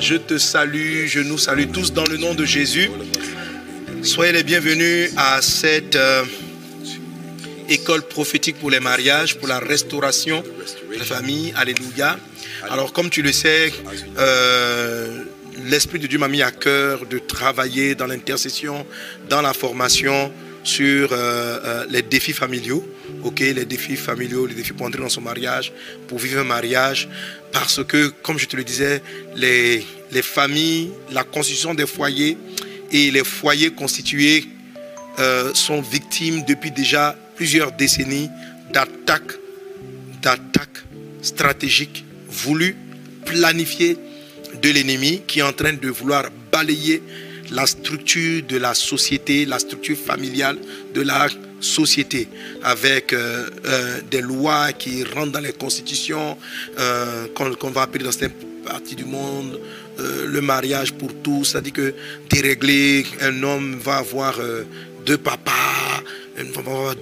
Je te salue, je nous salue tous dans le nom de Jésus. Soyez les bienvenus à cette euh, école prophétique pour les mariages, pour la restauration de la famille. Alléluia. Alors comme tu le sais, euh, l'Esprit de Dieu m'a mis à cœur de travailler dans l'intercession, dans la formation sur euh, les défis familiaux les défis familiaux, les défis pour entrer dans son mariage, pour vivre un mariage, parce que, comme je te le disais, les, les familles, la constitution des foyers et les foyers constitués euh, sont victimes depuis déjà plusieurs décennies d'attaques, d'attaques stratégiques voulues, planifiées de l'ennemi qui est en train de vouloir balayer la structure de la société, la structure familiale de la société, avec euh, euh, des lois qui rentrent dans les constitutions, euh, qu'on va appeler dans certaines parties du monde, le mariage pour tous, c'est-à-dire que déréglé, un homme va avoir deux papas,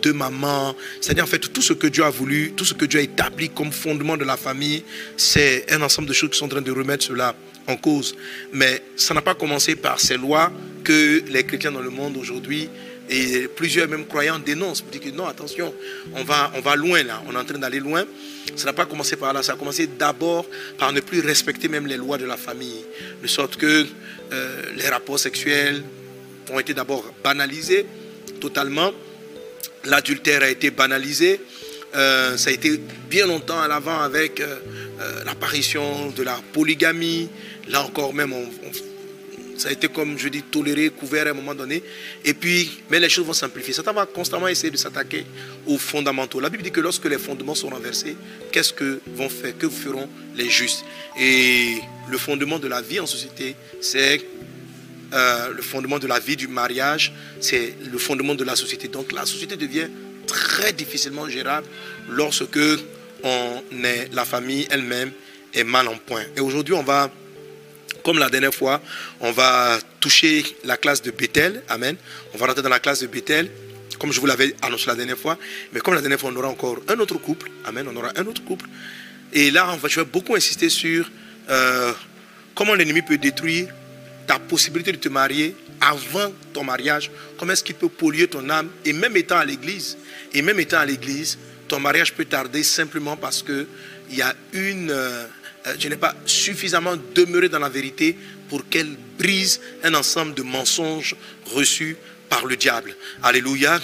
deux mamans, c'est-à-dire en fait tout ce que Dieu a voulu, tout ce que Dieu a établi comme fondement de la famille, c'est un ensemble de choses qui sont en train de remettre cela en cause. Mais ça n'a pas commencé par ces lois que les chrétiens dans le monde aujourd'hui et plusieurs même croyants dénoncent dire que non, attention, on va, on va loin là, on est en train d'aller loin. Ça n'a pas commencé par là, ça a commencé d'abord par ne plus respecter même les lois de la famille. De sorte que euh, les rapports sexuels ont été d'abord banalisés totalement. L'adultère a été banalisé. Euh, ça a été bien longtemps à l'avant avec euh, l'apparition de la polygamie. Là encore même, ça a été, comme je dis, toléré, couvert à un moment donné. Et puis, mais les choses vont s'amplifier. Satan va constamment essayer de s'attaquer aux fondamentaux. La Bible dit que lorsque les fondements sont renversés, qu'est-ce que vont faire, que feront les justes? Et le fondement de la vie en société, c'est euh, le fondement de la vie du mariage, c'est le fondement de la société. Donc la société devient très difficilement gérable lorsque on est, la famille elle-même est mal en point. Et aujourd'hui, on va comme la dernière fois, on va toucher la classe de Bethel. Amen. On va rentrer dans la classe de Bethel, comme je vous l'avais annoncé la dernière fois. Mais comme la dernière fois, on aura encore un autre couple. Amen. On aura un autre couple. Et là, on va, je vais beaucoup insister sur euh, comment l'ennemi peut détruire ta possibilité de te marier avant ton mariage. Comment est-ce qu'il peut polluer ton âme? Et même étant à l'église, et même étant à l'église, ton mariage peut tarder simplement parce qu'il y a une... Euh, je n'ai pas suffisamment demeuré dans la vérité pour qu'elle brise un ensemble de mensonges reçus par le diable. Alléluia.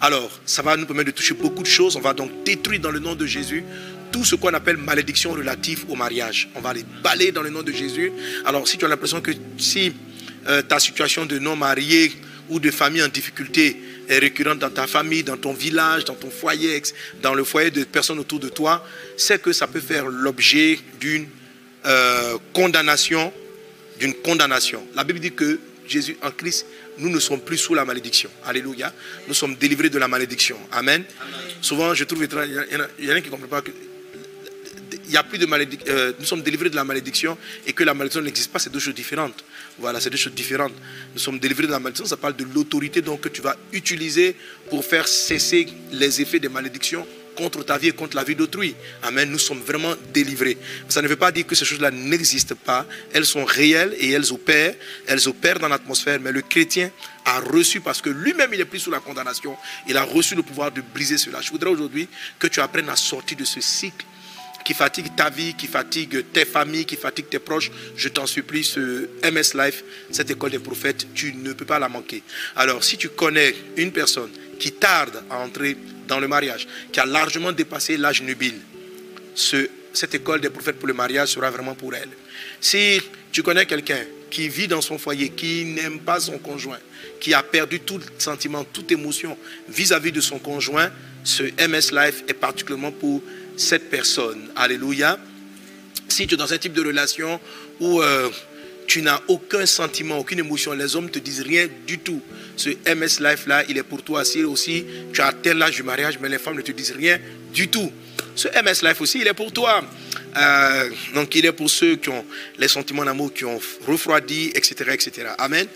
Alors, ça va nous permettre de toucher beaucoup de choses. On va donc détruire dans le nom de Jésus tout ce qu'on appelle malédiction relative au mariage. On va les balayer dans le nom de Jésus. Alors, si tu as l'impression que si euh, ta situation de non-marié ou de famille en difficulté est récurrente dans ta famille, dans ton village, dans ton foyer, dans le foyer de personnes autour de toi, c'est que ça peut faire l'objet d'une euh, condamnation, d'une condamnation. La Bible dit que Jésus en Christ, nous ne sommes plus sous la malédiction. Alléluia. Nous sommes délivrés de la malédiction. Amen. Souvent, je trouve étrange, il y en a, qui ne comprennent pas que il y a plus de malédiction, euh, nous sommes délivrés de la malédiction et que la malédiction n'existe pas, c'est deux choses différentes. Voilà, c'est deux choses différentes. Nous sommes délivrés de la malédiction, ça parle de l'autorité donc que tu vas utiliser pour faire cesser les effets des malédictions contre ta vie et contre la vie d'autrui. Amen. Nous sommes vraiment délivrés. Ça ne veut pas dire que ces choses-là n'existent pas. Elles sont réelles et elles opèrent. Elles opèrent dans l'atmosphère. Mais le chrétien a reçu, parce que lui-même il est pris sous la condamnation, il a reçu le pouvoir de briser cela. Je voudrais aujourd'hui que tu apprennes à sortir de ce cycle qui fatigue ta vie, qui fatigue tes familles, qui fatigue tes proches, je t'en supplie, ce MS Life, cette école des prophètes, tu ne peux pas la manquer. Alors, si tu connais une personne qui tarde à entrer dans le mariage, qui a largement dépassé l'âge nubile, ce, cette école des prophètes pour le mariage sera vraiment pour elle. Si tu connais quelqu'un qui vit dans son foyer, qui n'aime pas son conjoint, qui a perdu tout sentiment, toute émotion vis-à-vis -vis de son conjoint, ce MS Life est particulièrement pour cette personne. Alléluia. Si tu es dans un type de relation où euh, tu n'as aucun sentiment, aucune émotion, les hommes ne te disent rien du tout. Ce MS Life là, il est pour toi. Si aussi tu as tel âge du mariage, mais les femmes ne te disent rien du tout. Ce MS Life aussi, il est pour toi. Euh, donc il est pour ceux qui ont les sentiments d'amour qui ont refroidi, etc., etc. Amen.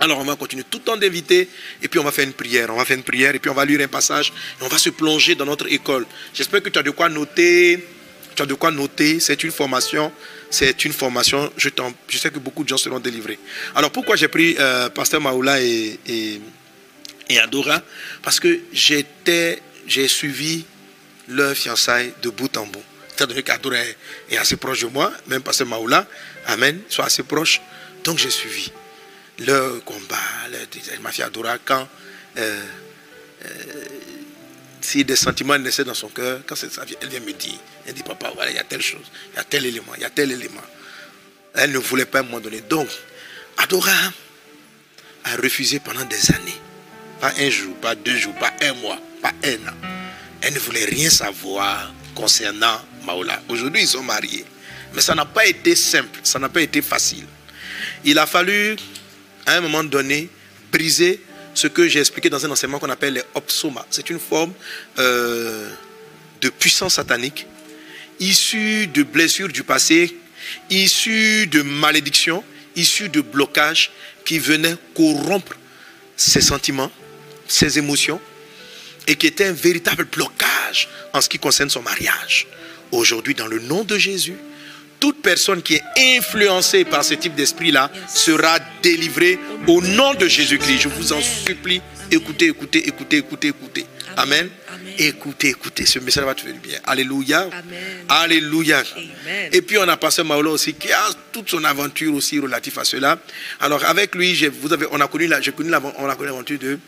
Alors on va continuer tout le temps d'inviter et puis on va faire une prière. On va faire une prière et puis on va lire un passage et on va se plonger dans notre école. J'espère que tu as de quoi noter tu as de quoi noter. C'est une formation. C'est une formation. Je, je, sais que beaucoup de gens seront délivrés. Alors pourquoi j'ai pris euh, Pasteur Maoula et, et, Adora? Parce que j'étais, j'ai suivi leur fiançailles de bout en bout. Donné qu'Adora est, assez proche de moi, même Pasteur Maoula, Amen, soit assez proche. Donc j'ai suivi leur combat, leur, ma fille Adora, quand euh, euh, si des sentiments naissaient dans son cœur, quand elle vient me dire, elle dit, papa, voilà, il y a telle chose, il y a tel élément, il y a tel élément. Elle ne voulait pas m'en donner. Donc, Adora a refusé pendant des années. Pas un jour, pas deux jours, pas un mois, pas un an. Elle ne voulait rien savoir concernant Maola. Aujourd'hui, ils sont mariés. Mais ça n'a pas été simple, ça n'a pas été facile. Il a fallu, à un moment donné, briser ce que j'ai expliqué dans un enseignement qu'on appelle les opsoma. C'est une forme euh, de puissance satanique issue de blessures du passé, issue de malédictions, issue de blocages qui venaient corrompre ses sentiments, ses émotions, et qui était un véritable blocage en ce qui concerne son mariage. Aujourd'hui, dans le nom de Jésus, toute personne qui est influencée par ce type d'esprit-là sera délivrée au nom de Jésus-Christ. Je vous en supplie, écoutez, écoutez, écoutez, écoutez, écoutez. Amen. Écoutez, écoutez, ce message va te faire du bien. Alléluia. Alléluia. Et puis on a passé Maolo aussi qui a toute son aventure aussi relative à cela. Alors avec lui, vous avez, on a connu la, connu l'aventure de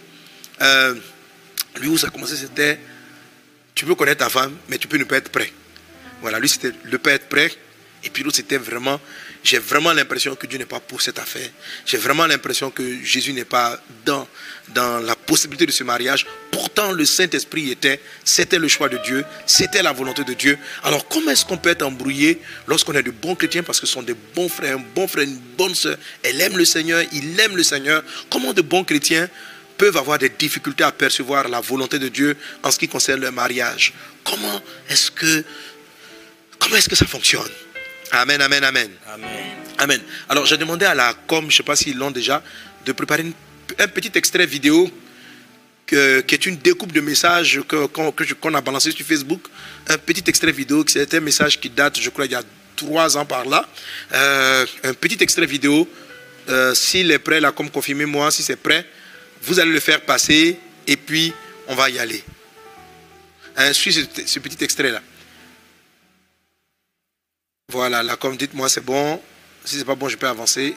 euh, lui où ça a commencé, c'était tu peux connaître ta femme, mais tu peux ne pas être prêt. Voilà, lui c'était ne pas être prêt et puis l'autre, c'était vraiment, j'ai vraiment l'impression que Dieu n'est pas pour cette affaire. J'ai vraiment l'impression que Jésus n'est pas dans, dans la possibilité de ce mariage. Pourtant, le Saint-Esprit était, c'était le choix de Dieu, c'était la volonté de Dieu. Alors, comment est-ce qu'on peut être embrouillé lorsqu'on est de bons chrétiens parce que ce sont des bons frères, un bon frère, une bonne soeur, elle aime le Seigneur, il aime le Seigneur. Comment de bons chrétiens peuvent avoir des difficultés à percevoir la volonté de Dieu en ce qui concerne le mariage? Comment est-ce que, comment est-ce que ça fonctionne? Amen, amen, amen. Amen. Alors, j'ai demandé à la com, je ne sais pas s'ils l'ont déjà, de préparer un petit extrait vidéo qui est une découpe de messages qu'on a balancé sur Facebook. Un petit extrait vidéo, c'est un message qui date, je crois, il y a trois ans par là. Euh, un petit extrait vidéo. Euh, s'il est prêt, la com, confirmez-moi si c'est prêt. Vous allez le faire passer et puis on va y aller. Hein, suis ce petit extrait-là. Voilà, là, comme dites-moi, c'est bon. Si c'est pas bon, je peux avancer.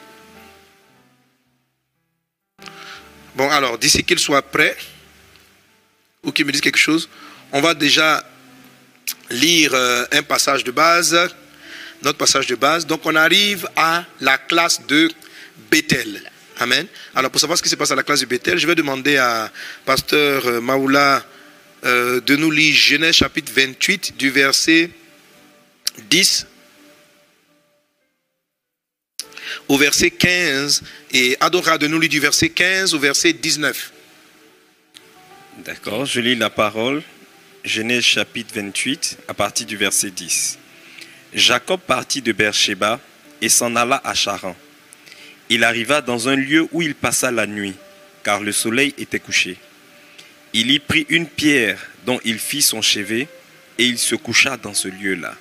Bon, alors, d'ici qu'il soit prêt, ou qu'il me dise quelque chose, on va déjà lire euh, un passage de base, notre passage de base. Donc, on arrive à la classe de Bethel. Amen. Alors, pour savoir ce qui se passe à la classe de Bethel, je vais demander à pasteur euh, Maoula euh, de nous lire Genèse chapitre 28 du verset 10 au verset 15 et Adora de nous lire du verset 15 au verset 19. D'accord, je lis la parole. Genèse chapitre 28 à partir du verset 10. Jacob partit de Beersheba et s'en alla à Charan. Il arriva dans un lieu où il passa la nuit, car le soleil était couché. Il y prit une pierre dont il fit son chevet, et il se coucha dans ce lieu-là.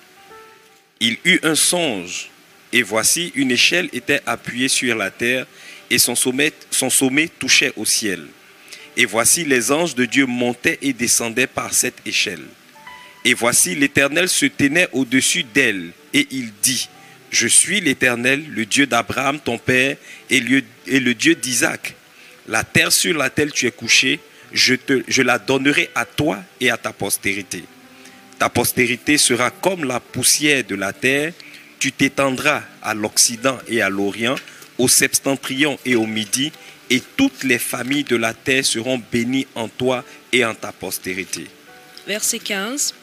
Il eut un songe et voici, une échelle était appuyée sur la terre et son sommet, son sommet touchait au ciel. Et voici, les anges de Dieu montaient et descendaient par cette échelle. Et voici, l'Éternel se tenait au-dessus d'elle et il dit, Je suis l'Éternel, le Dieu d'Abraham, ton père, et le, Dieu d'Isaac. La terre sur laquelle tu es couché, je la donnerai à toi et à ta postérité. Ta postérité sera comme la poussière de la terre tu t'étendras à l'Occident et à l'Orient, au septentrion et au Midi, et toutes les familles de la terre seront bénies en toi et en ta postérité. Verset 15.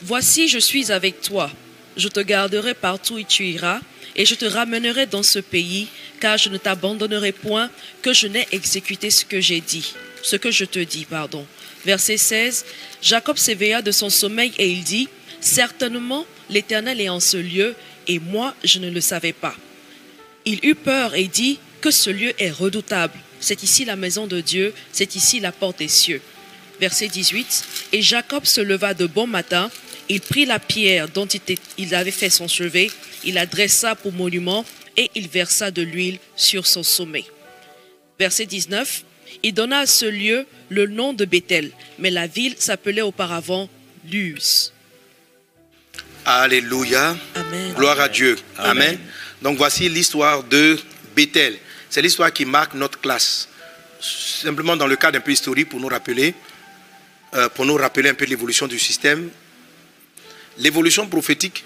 Voici, je suis avec toi. Je te garderai partout où tu iras, et je te ramènerai dans ce pays, car je ne t'abandonnerai point que je n'ai exécuté ce que j'ai dit, ce que je te dis, pardon. Verset 16. Jacob s'éveilla de son sommeil et il dit, Certainement, l'Éternel est en ce lieu, et moi je ne le savais pas. Il eut peur et dit que ce lieu est redoutable. C'est ici la maison de Dieu, c'est ici la porte des cieux. Verset 18. Et Jacob se leva de bon matin Il prit la pierre dont il avait fait son chevet, il la dressa pour monument et il versa de l'huile sur son sommet. Verset 19. Il donna à ce lieu le nom de Bethel, mais la ville s'appelait auparavant Luz. Alléluia. Amen. Gloire à Dieu. Amen. Amen. Donc voici l'histoire de Bethel. C'est l'histoire qui marque notre classe. Simplement dans le cadre un peu historique pour nous rappeler, euh, pour nous rappeler un peu l'évolution du système. L'évolution prophétique,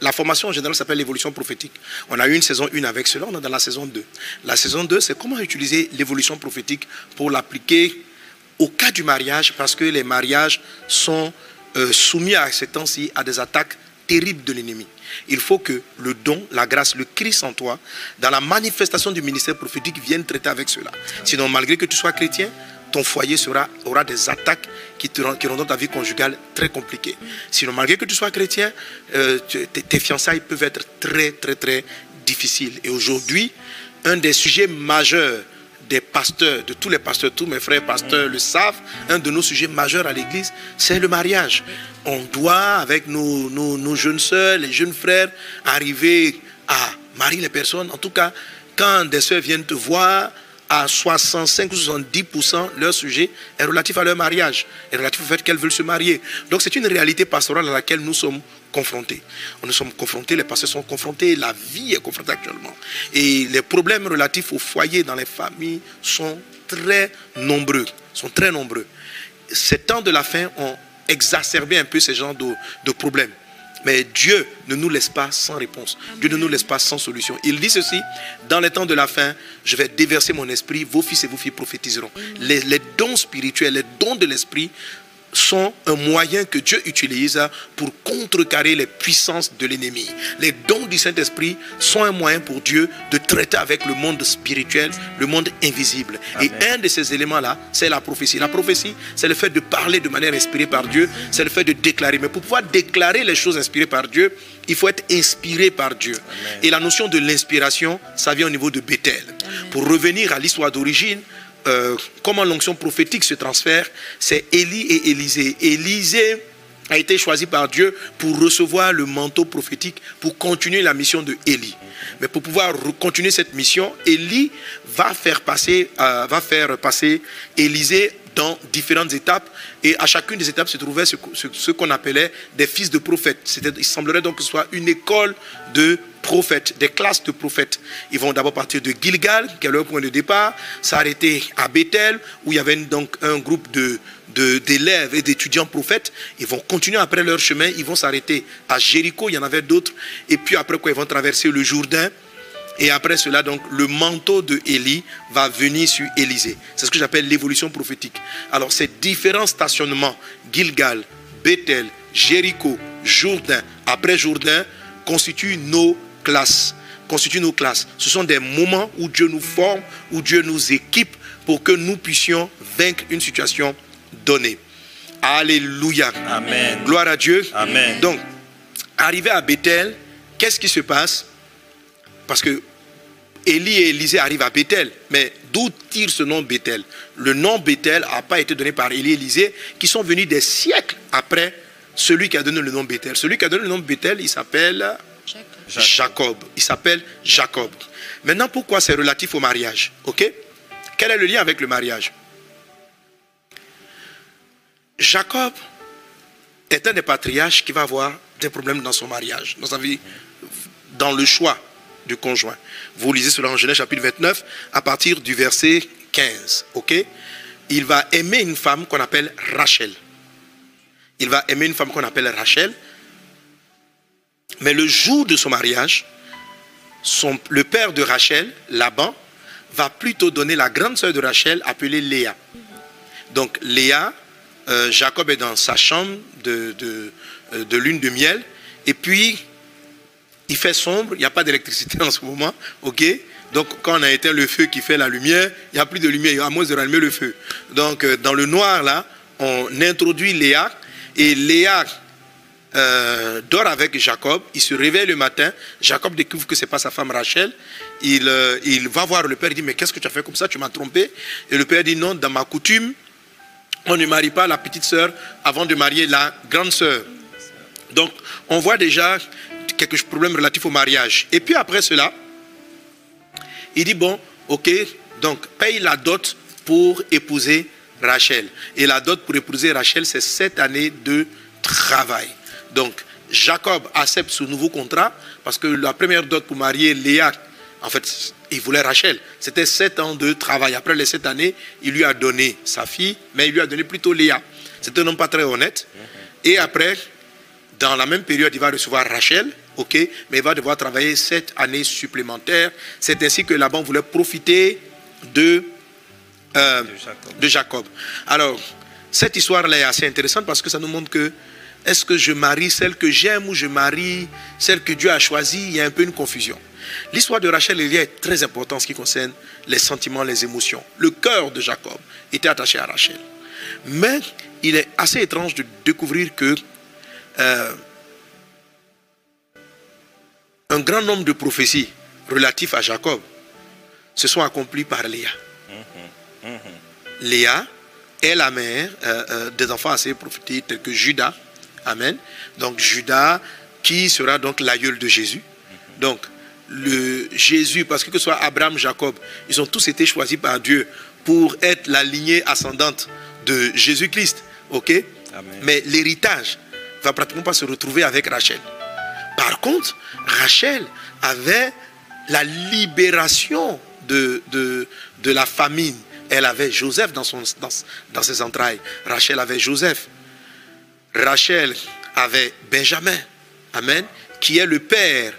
la formation en général s'appelle l'évolution prophétique. On a eu une saison 1 avec cela, on est dans la saison 2. La saison 2, c'est comment utiliser l'évolution prophétique pour l'appliquer au cas du mariage, parce que les mariages sont euh, soumis à ces temps-ci à des attaques terribles de l'ennemi. Il faut que le don, la grâce, le Christ en toi, dans la manifestation du ministère prophétique, vienne traiter avec cela. Sinon, malgré que tu sois chrétien, ton foyer sera, aura des attaques qui, te, rendront ta vie conjugale très compliquée. Sinon, malgré que tu sois chrétien, euh, tes fiançailles peuvent être très, très, très difficiles. Et aujourd'hui, un des sujets majeurs des pasteurs, de tous les pasteurs, tous mes frères pasteurs le savent, un de nos sujets majeurs à l'Église, c'est le mariage. On doit, avec nos, nos- jeunes sœurs, les jeunes frères, arriver à marier les personnes. En tout cas, quand des sœurs viennent te voir, à 65 ou 70%, leur sujet est relatif à leur mariage, est relatif au fait qu'elles veulent se marier. Donc c'est une réalité pastorale à laquelle nous sommes confrontés. Nous sommes confrontés, les pasteurs sont confrontés, la vie est confrontée actuellement. Et les problèmes relatifs au foyer dans les familles sont très nombreux, sont très nombreux. Ces temps de la fin ont exacerbé un peu ces genres de, de problèmes. Mais Dieu ne nous laisse pas sans réponse. Dieu ne nous laisse pas sans solution. Il dit ceci, dans les temps de la fin, je vais déverser mon esprit, vos fils et vos filles prophétiseront. Les, les dons spirituels, les dons de l'esprit sont un moyen que Dieu utilise pour contrecarrer les puissances de l'ennemi. Les dons du Saint-Esprit sont un moyen pour Dieu de traiter avec le monde spirituel, le monde invisible. Et un de ces éléments-là, c'est la prophétie. La prophétie, c'est le fait de parler de manière inspirée par Dieu, c'est le fait de déclarer. Mais pour pouvoir déclarer les choses inspirées par Dieu, il faut être inspiré par Dieu. Et la notion de l'inspiration, ça vient au niveau de Bethel. Pour revenir à l'histoire d'origine, euh, comment l'onction prophétique se transfère, c'est Élie et Élisée. Élisée a été choisi par Dieu pour recevoir le manteau prophétique, pour continuer la mission de. Mais pour pouvoir continuer cette mission, Élie va faire passer, euh, va faire passer Élisée dans différentes étapes. Et à chacune des étapes se trouvait ce, qu'on appelait des fils de prophètes. Il semblerait donc que ce soit une école de prophètes, des classes de prophètes. Ils vont d'abord partir de Gilgal, qui est leur point de départ, s'arrêter à Bethel, où il y avait donc un groupe de- d'élèves et d'étudiants prophètes. Ils vont continuer après leur chemin, ils vont s'arrêter à Jéricho, il y en avait d'autres. Et puis après quoi, ils vont traverser le Jourdain. Et après cela, donc, le manteau de Élie va venir sur Élisée. C'est ce que j'appelle l'évolution prophétique. Alors, ces différents stationnements, Gilgal, Bethel, Jéricho, Jourdain, après Jourdain, constituent nos classes. Constituent nos classes. Ce sont des moments où Dieu nous forme, où Dieu nous équipe pour que nous puissions vaincre une situation donnée. Alléluia. Amen. Gloire à Dieu. Amen. Donc, arrivé à Bethel, qu'est-ce qui se passe? Parce que Élie et Élisée arrivent à Bethel. Mais d'où tire ce nom Bethel? Le nom Bethel n'a pas été donné par Élie et Élisée, qui sont venus des siècles après celui qui a donné le nom Bethel. Celui qui a donné le nom Bethel, il s'appelle Jacob. Jacob. Il s'appelle Jacob. Maintenant, pourquoi c'est relatif au mariage? Ok? Quel est le lien avec le mariage? Jacob est un des patriarches qui va avoir des problèmes dans son mariage, dans sa vie, dans le choix conjoint. Vous lisez cela en Genèse chapitre 29 à partir du verset 15. Ok? Il va aimer une femme qu'on appelle Rachel. Il va aimer une femme qu'on appelle Rachel. Mais le jour de son mariage, son- le père de Rachel, Laban, va plutôt donner la grande sœur de Rachel appelée Léa. Donc Léa, euh, Jacob est dans sa chambre de, de, euh, de lune de miel. Et puis, il fait sombre, il n'y a pas d'électricité en ce moment. ok? Donc, quand on a éteint le feu qui fait la lumière, il n'y a plus de lumière, à moins de rallumer le feu. Donc, euh, dans le noir, là, on introduit Léa. Et Léa euh, dort avec Jacob. Il se réveille le matin. Jacob découvre que ce n'est pas sa femme Rachel. Il, euh, il va voir le père. Il dit Mais qu'est-ce que tu as fait comme ça? Tu m'as trompé. Et le père dit Non, dans ma coutume, on ne marie pas la petite sœur avant de marier la grande sœur. Donc, on voit déjà quelques problèmes relatifs au mariage. Et puis après cela, il dit, bon, ok, donc paye la dot pour épouser Rachel. Et la dot pour épouser Rachel, c'est sept années de travail. Donc, Jacob accepte ce nouveau contrat parce que la première dot pour marier Léa, en fait, il voulait Rachel. C'était sept ans de travail. Après les sept années, il lui a donné sa fille, mais il lui a donné plutôt Léa. C'est un homme pas très honnête. Et après, dans la même période, il va recevoir Rachel, ok, mais il va devoir travailler sept années supplémentaires. C'est ainsi que Laban voulait profiter de, euh, De Jacob. de Jacob. Alors, cette histoire-là est assez intéressante parce que ça nous montre que est-ce que je marie celle que j'aime ou je marie celle que Dieu a choisie? Il y a un peu une confusion. L'histoire de Rachel et Léa est très importante en ce qui concerne les sentiments, les émotions. Le cœur de Jacob était attaché à Rachel. Mais il est assez étrange de découvrir que euh, un grand nombre de prophéties relatives à Jacob se sont accomplies par Léa. Léa est la mère euh, euh, des enfants assez prophétiques tels que Judas. Amen. Donc Judas qui sera donc l'aïeul de Jésus. Donc le Jésus, parce que que ce soit Abraham, Jacob, ils ont tous été choisis par Dieu pour être la lignée ascendante de Jésus-Christ. Ok? Amen. Mais l'héritage va pratiquement pas se retrouver avec Rachel. Par contre, Rachel avait la libération de, la famine. Elle avait Joseph dans, ses entrailles. Rachel avait Joseph. Rachel avait Benjamin, Amen, qui est le père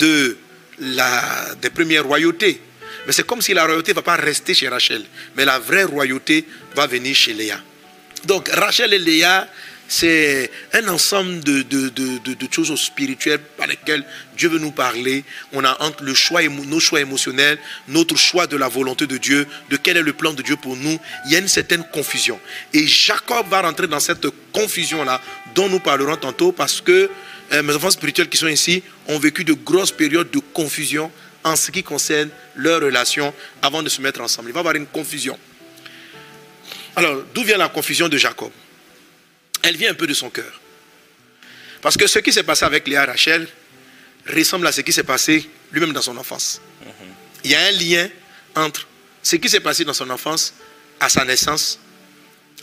des premières royautés. Mais c'est comme si la royauté ne va pas rester chez Rachel, mais la vraie royauté va venir chez Léa. Donc Rachel et Léa, c'est un ensemble de, choses spirituelles par lesquelles Dieu veut nous parler. On a entre le choix, nos choix émotionnels, notre choix de la volonté de Dieu, de quel est le plan de Dieu pour nous. Il y a une certaine confusion. Et Jacob va rentrer dans cette confusion-là dont nous parlerons tantôt parce que euh, mes enfants spirituels qui sont ici ont vécu de grosses périodes de confusion en ce qui concerne leur relation avant de se mettre ensemble. Il va y avoir une confusion. Alors, d'où vient la confusion de Jacob? Elle vient un peu de son cœur. Parce que ce qui s'est passé avec Léa Rachel ressemble à ce qui s'est passé lui-même dans son enfance. Il y a un lien entre ce qui s'est passé dans son enfance à sa naissance,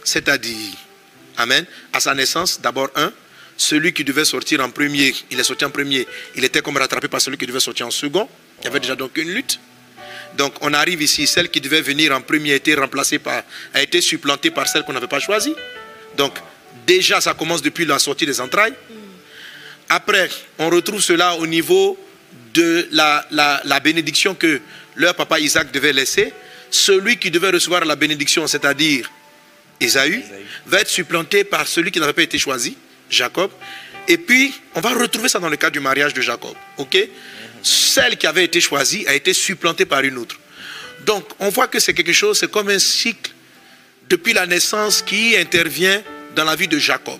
c'est-à-dire, Amen, à sa naissance, d'abord un, celui qui devait sortir en premier, il est sorti en premier, il était comme rattrapé par celui qui devait sortir en second. Il y avait déjà donc une lutte. Donc on arrive ici, celle qui devait venir en premier a été remplacée par, a été supplantée par celle qu'on n'avait pas choisie. Donc déjà ça commence depuis la sortie des entrailles. Après, on retrouve cela au niveau de la, bénédiction que leur papa Isaac devait laisser. Celui qui devait recevoir la bénédiction, c'est-à-dire Ésaü. va être supplanté par celui qui n'avait pas été choisi, Jacob. Et puis, on va retrouver ça dans le cas du mariage de Jacob. ok? Celle qui avait été choisie a été supplantée par une autre. Donc, on voit que c'est quelque chose, c'est comme un cycle depuis la naissance qui intervient dans la vie de Jacob.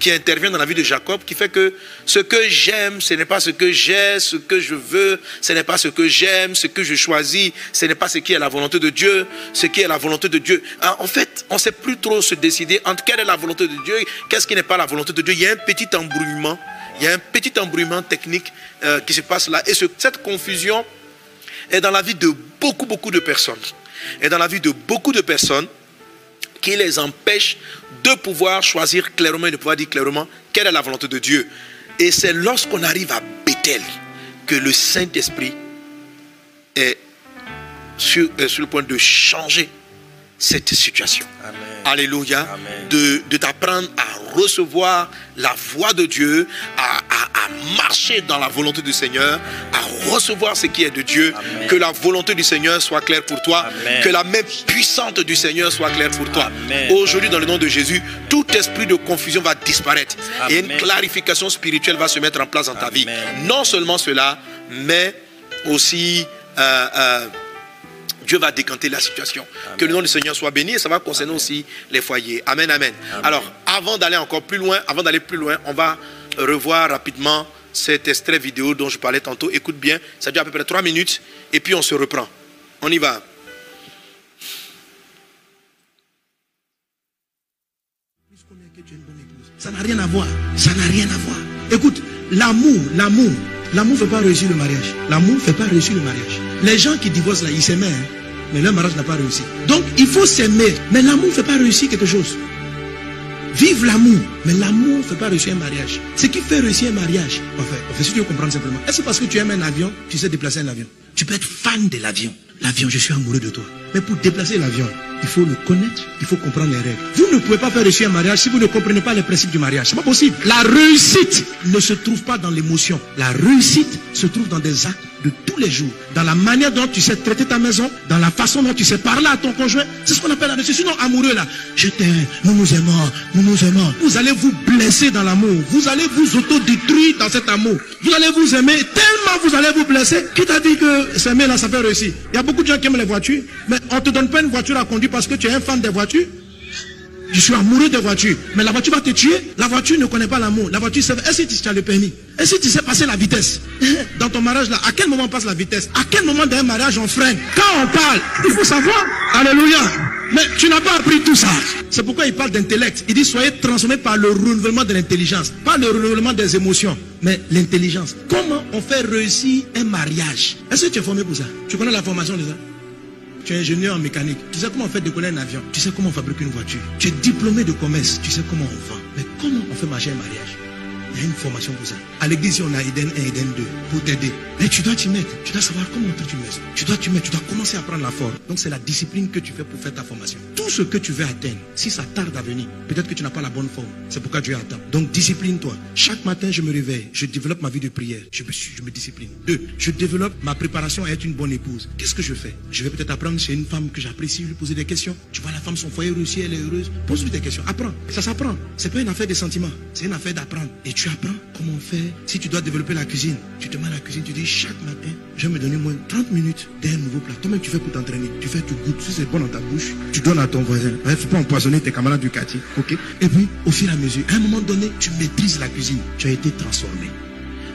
Qui intervient dans la vie de Jacob, qui fait que ce que j'aime, ce n'est pas ce que j'ai, ce que je veux, ce n'est pas ce que j'aime, ce que je choisis, ce n'est pas ce qui est la volonté de Dieu, ce qui est la volonté de Dieu. Ah, En fait, on ne sait plus trop se décider entre quelle est la volonté de Dieu, qu'est-ce qui n'est pas la volonté de Dieu. Il y a un petit embrouillement, il y a un petit embrouillement technique euh, qui se passe là. Et ce- cette confusion est dans la vie de beaucoup, beaucoup de personnes. Et dans la vie de beaucoup de personnes, qui les empêche de pouvoir choisir clairement et de pouvoir dire clairement quelle est la volonté de Dieu. Et c'est lorsqu'on arrive à Bethel que le Saint-Esprit est sur, est sur le point de changer cette situation. Amen. Alléluia. Amen. De, de t'apprendre à recevoir la voix de Dieu, à, à- à marcher dans la volonté du Seigneur, à recevoir ce qui est de Dieu. Amen. Que la volonté du Seigneur soit claire pour toi. Que la main puissante du Seigneur soit claire pour toi. Aujourd'hui, dans le nom de Jésus, tout esprit de confusion va disparaître. Et une clarification spirituelle va se mettre en place dans ta vie. Non seulement cela, mais aussi... euh, euh, Dieu va décanter la situation. Que le nom du Seigneur soit béni et ça va concerner aussi les foyers. Amen, amen. Alors, avant d'aller encore plus loin, avant d'aller plus loin, on va revoir rapidement cet extrait vidéo dont je parlais tantôt. Écoute bien, ça dure à peu près trois minutes et puis on se reprend. On y va. Ça n'a rien à voir. Ça n'a rien à voir. Écoute, l'amour, l'amour, l'amour ne fait pas réussir le mariage. L'amour ne fait pas réussir le mariage. Les gens qui divorcent là, ils s'aiment, hein, mais leur mariage n'a pas réussi. Donc, il faut s'aimer, mais l'amour ne fait pas réussir quelque chose. Vive l'amour, mais l'amour ne fait pas réussir un mariage. Ce qui fait réussir un mariage, en fait, en fait si tu veux comprendre simplement, est-ce parce que tu aimes un avion, tu sais déplacer un avion? Tu peux être fan de l'avion. L'avion, je suis amoureux de toi. Mais pour déplacer l'avion, il faut le connaître, il faut comprendre les règles. Vous ne pouvez pas faire réussir un mariage si vous ne comprenez pas les principes du mariage. C'est pas possible. La réussite ne se trouve pas dans l'émotion. La réussite se trouve dans des actes de tous les jours. Dans la manière dont tu sais traiter ta maison, dans la façon dont tu sais parler à ton conjoint. C'est ce qu'on appelle la réussite. Sinon, amoureux là, je t'aime, nous nous aimons, nous nous aimons. Vous allez vous blesser dans l'amour. Vous allez vous autodétruire dans cet amour. Vous allez vous aimer tellement vous allez vous blesser. Qui t'a dit que s'aimer là, ça fait réussir? Il y a beaucoup de gens qui aiment les voitures, mais on ne te donne pas une voiture à conduire parce que tu es un fan des voitures. Je suis amoureux des voitures. Mais la voiture va te tuer. La voiture ne connaît pas l'amour. La voiture sait. Est-ce que tu as le permis? Est-ce que tu sais passer la vitesse? Dans ton mariage là, à quel moment on passe la vitesse? À quel moment d'un mariage on freine? Quand on parle, il faut savoir. Alléluia. Mais tu n'as pas appris tout ça. C'est pourquoi il parle d'intellect. Il dit soyez transformés par le renouvellement de l'intelligence. Pas le renouvellement des émotions, mais l'intelligence. Comment on fait réussir un mariage? Est-ce que tu es formé pour ça? Tu connais la formation de ça tu es ingénieur en mécanique. Tu sais comment on fait décoller un avion. Tu sais comment on fabrique une voiture. Tu es diplômé de commerce. Tu sais comment on vend. Mais comment on fait marcher un mariage? Il y a une formation pour ça. À l'église, on a Eden 1, Eden 2 pour t'aider. Mais tu dois t'y mettre. Tu dois savoir comment tu mets. Tu dois t'y mettre. Tu dois commencer à prendre la forme. Donc c'est la discipline que tu fais pour faire ta formation. Tout ce que tu veux atteindre, si ça tarde à venir, peut-être que tu n'as pas la bonne forme. C'est pourquoi Dieu attend. Donc discipline-toi. Chaque matin, je me réveille. Je développe ma vie de prière. Je me, je me discipline. Deux, je développe ma préparation à être une bonne épouse. Qu'est-ce que je fais? Je vais peut-être apprendre chez une femme que j'apprécie, lui poser des questions. Tu vois, la femme, son foyer réussi, elle est heureuse. Pose-lui des questions. Apprends. Ça s'apprend. C'est pas une affaire de sentiments. C'est une affaire d'apprendre. Et apprends comment si tu dois développer la cuisine, tu te mets à la cuisine, tu dis chaque matin, je vais me donner moins 30 minutes d'un nouveau plat. Toi-même, tu fais pour t'entraîner. Tu fais, tu goûtes. Si c'est bon dans ta bouche, tu donnes à ton voisin. Il ne faut pas empoisonner tes camarades du quartier. ok Et puis, au fur et à mesure, à un moment donné, tu maîtrises la cuisine. Tu as été transformé.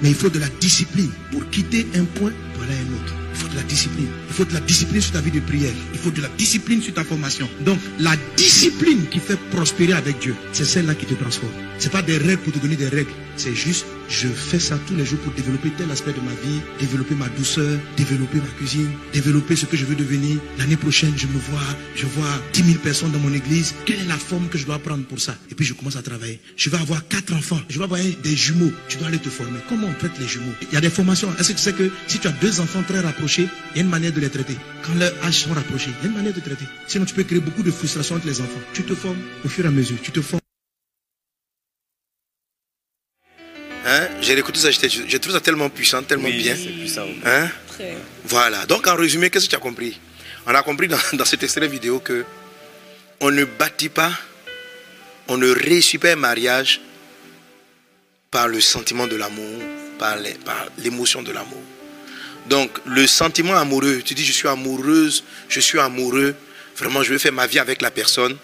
Mais il faut de la discipline pour quitter un point pour aller à un autre. Il faut de la discipline. Il faut de la discipline sur ta vie de prière. Il faut de la discipline sur ta formation. Donc, la discipline qui fait prospérer avec Dieu, c'est celle-là qui te transforme. Ce n'est pas des règles pour te donner des règles. C'est juste, je fais ça tous les jours pour développer tel aspect de ma vie, développer ma douceur, développer ma cuisine, développer ce que je veux devenir. L'année prochaine, je me vois, je vois 10 000 personnes dans mon église. Quelle est la forme que je dois prendre pour ça? Et puis, je commence à travailler. Je vais avoir quatre enfants. Je vais avoir des jumeaux. Tu dois aller te former. Comment on traite les jumeaux? Il y a des formations. Est-ce que tu sais que si tu as deux enfants très rapprochés, il y a une manière de les traiter? Quand leurs âges sont rapprochés, il y a une manière de traiter. Sinon, tu peux créer beaucoup de frustration entre les enfants. Tu te formes au fur et à mesure. Tu te formes. Hein? J'ai écouté ça, je trouve ça tellement puissant, tellement bien. Puissant. Hein? Voilà. Donc en résumé, qu'est-ce que tu as compris? On a compris dans, dans cet extrait vidéo que on ne bâtit pas, on ne réussit pas un mariage par le sentiment de l'amour, par l'émotion de l'amour. Donc le sentiment amoureux, tu dis je suis amoureuse, je suis amoureux, vraiment je veux faire ma vie avec la personne.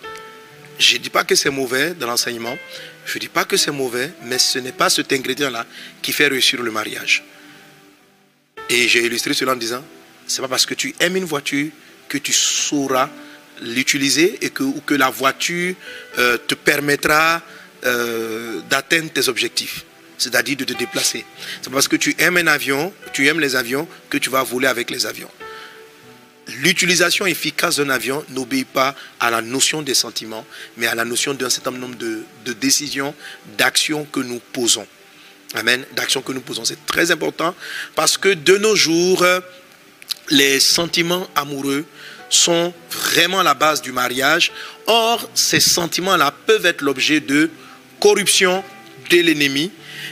Je ne dis pas que c'est mauvais dans l'enseignement, je ne dis pas que c'est mauvais, mais ce n'est pas cet ingrédient-là qui fait réussir le mariage. Et j'ai illustré cela en disant, c'est pas parce que tu aimes une voiture que tu sauras l'utiliser et que, ou que la voiture euh, te permettra euh, d'atteindre tes objectifs, c'est-à-dire de te déplacer. C'est parce que tu aimes un avion, tu aimes les avions, que tu vas voler avec les avions. L'utilisation efficace d'un avion n'obéit pas à la notion des sentiments, mais à la notion d'un certain nombre de, décisions, d'actions que nous posons. Amen. D'actions que nous posons. C'est très important parce que de nos jours, les sentiments amoureux sont vraiment la base du mariage. Or, ces sentiments-là peuvent être l'objet de corruption de l'ennemi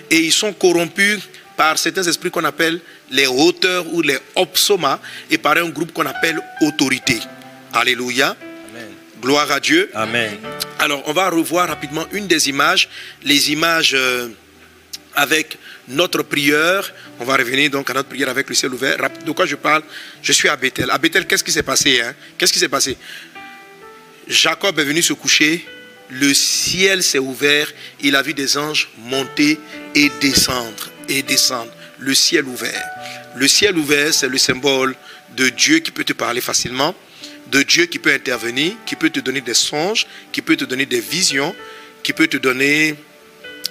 et ils sont corrompus par certains esprits qu'on appelle les hauteurs ou les opsoma et par un groupe qu'on appelle autorité. Alléluia. Gloire à Dieu. Amen. Alors, on va revoir rapidement une des images, les images euh, avec notre prière. On va revenir donc à notre prière avec le ciel ouvert. De quoi je parle? Je suis à Bethel. À Bethel, qu'est-ce qui s'est passé hein? Qu'est-ce qui s'est passé? Jacob est venu se coucher. Le ciel s'est ouvert. Il a vu des anges monter et descendre. Et descendre. Le ciel ouvert. Le ciel ouvert, c'est le symbole de Dieu qui peut te parler facilement, de Dieu qui peut intervenir, qui peut te donner des songes, qui peut te donner des visions, qui peut te donner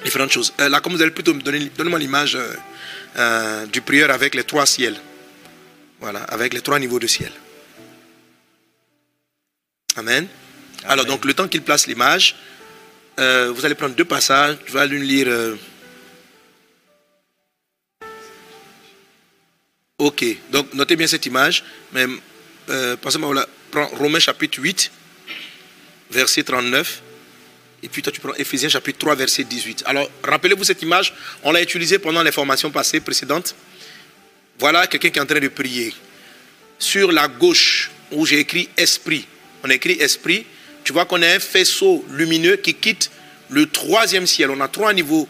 différentes choses. Euh, là, comme vous allez plutôt me donner, donnez-moi l'image euh, euh, du prieur avec les trois ciels. Voilà, avec les trois niveaux de ciel. Amen. Alors, donc, le temps qu'il place l'image, vous allez prendre deux passages. Je vais l'une lire. Ok, donc notez bien cette image. Mais euh, prends Romains chapitre 8, verset 39. Et puis toi, tu prends Ephésiens chapitre 3, verset 18. Alors, rappelez-vous cette image, on l'a utilisée pendant les formations passées, précédentes. Voilà quelqu'un qui est en train de prier. Sur la gauche, où j'ai écrit esprit, on écrit esprit, tu vois qu'on a un faisceau lumineux qui quitte le troisième ciel. On a trois niveaux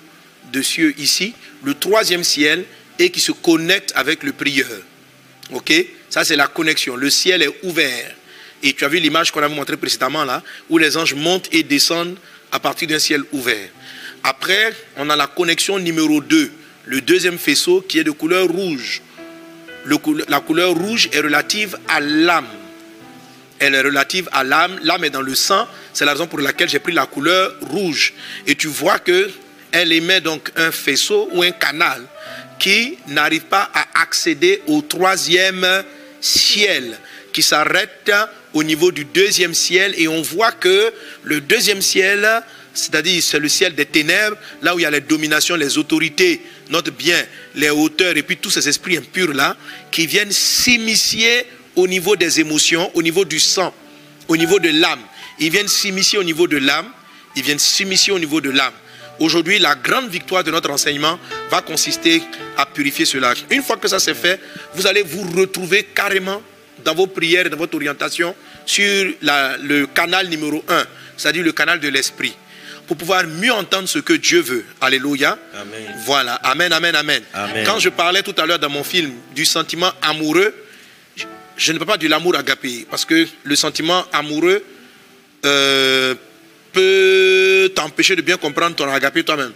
de cieux ici. Le troisième ciel et qui se connecte avec le prieur. Ok? Ça, c'est la connexion. Le ciel est ouvert. Et tu as vu l'image qu'on avait montrée précédemment là, où les anges montent et descendent à partir d'un ciel ouvert. Après, on a la connexion numéro 2, le deuxième faisceau qui est de couleur rouge. La couleur rouge est relative à l'âme. Elle est relative à l'âme. L'âme est dans le sang. C'est la raison pour laquelle j'ai pris la couleur rouge. Et tu vois que elle émet donc un faisceau ou un canal qui n'arrive pas à accéder au troisième ciel, qui s'arrête au niveau du deuxième ciel. Et on voit que le deuxième ciel, c'est-à-dire c'est le ciel des ténèbres, là où il y a les dominations, les autorités, note bien les hauteurs et puis tous ces esprits impurs là, qui viennent s'immiscer au niveau des émotions, au niveau du sang, au niveau de l'âme. Ils viennent s'immiscer au niveau de l'âme, ils viennent s'immiscer au niveau de l'âme. Aujourd'hui, la grande victoire de notre enseignement va consister à purifier cela. Une fois que ça c'est fait, vous allez vous retrouver carrément dans vos prières et dans votre orientation sur la- le canal numéro 1, c'est-à-dire le canal de l'esprit, pour pouvoir mieux entendre ce que Dieu veut. Alléluia. Amen. Voilà. Amen, amen, amen. Amen. Quand je parlais tout à l'heure dans mon film du sentiment amoureux, je- je ne parle pas de l'amour agapé, parce que le sentiment amoureux euh, peut t'empêcher de bien comprendre ton agapé toi-même.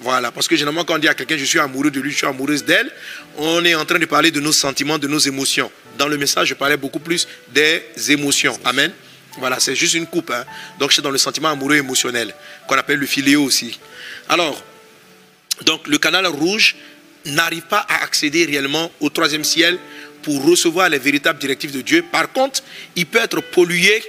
Voilà, parce que généralement quand on dit à quelqu'un je suis amoureux de lui, je suis amoureuse d'elle, on est en train de parler de nos sentiments, de nos émotions. Dans le message, je parlais beaucoup plus des émotions. Amen. Voilà, c'est juste une coupe. hein. Donc, suis dans le sentiment amoureux émotionnel, qu'on appelle le filéo aussi. Alors, donc le canal rouge n'arrive pas à accéder réellement au troisième ciel pour recevoir les véritables directives de Dieu. Par contre, il peut être pollué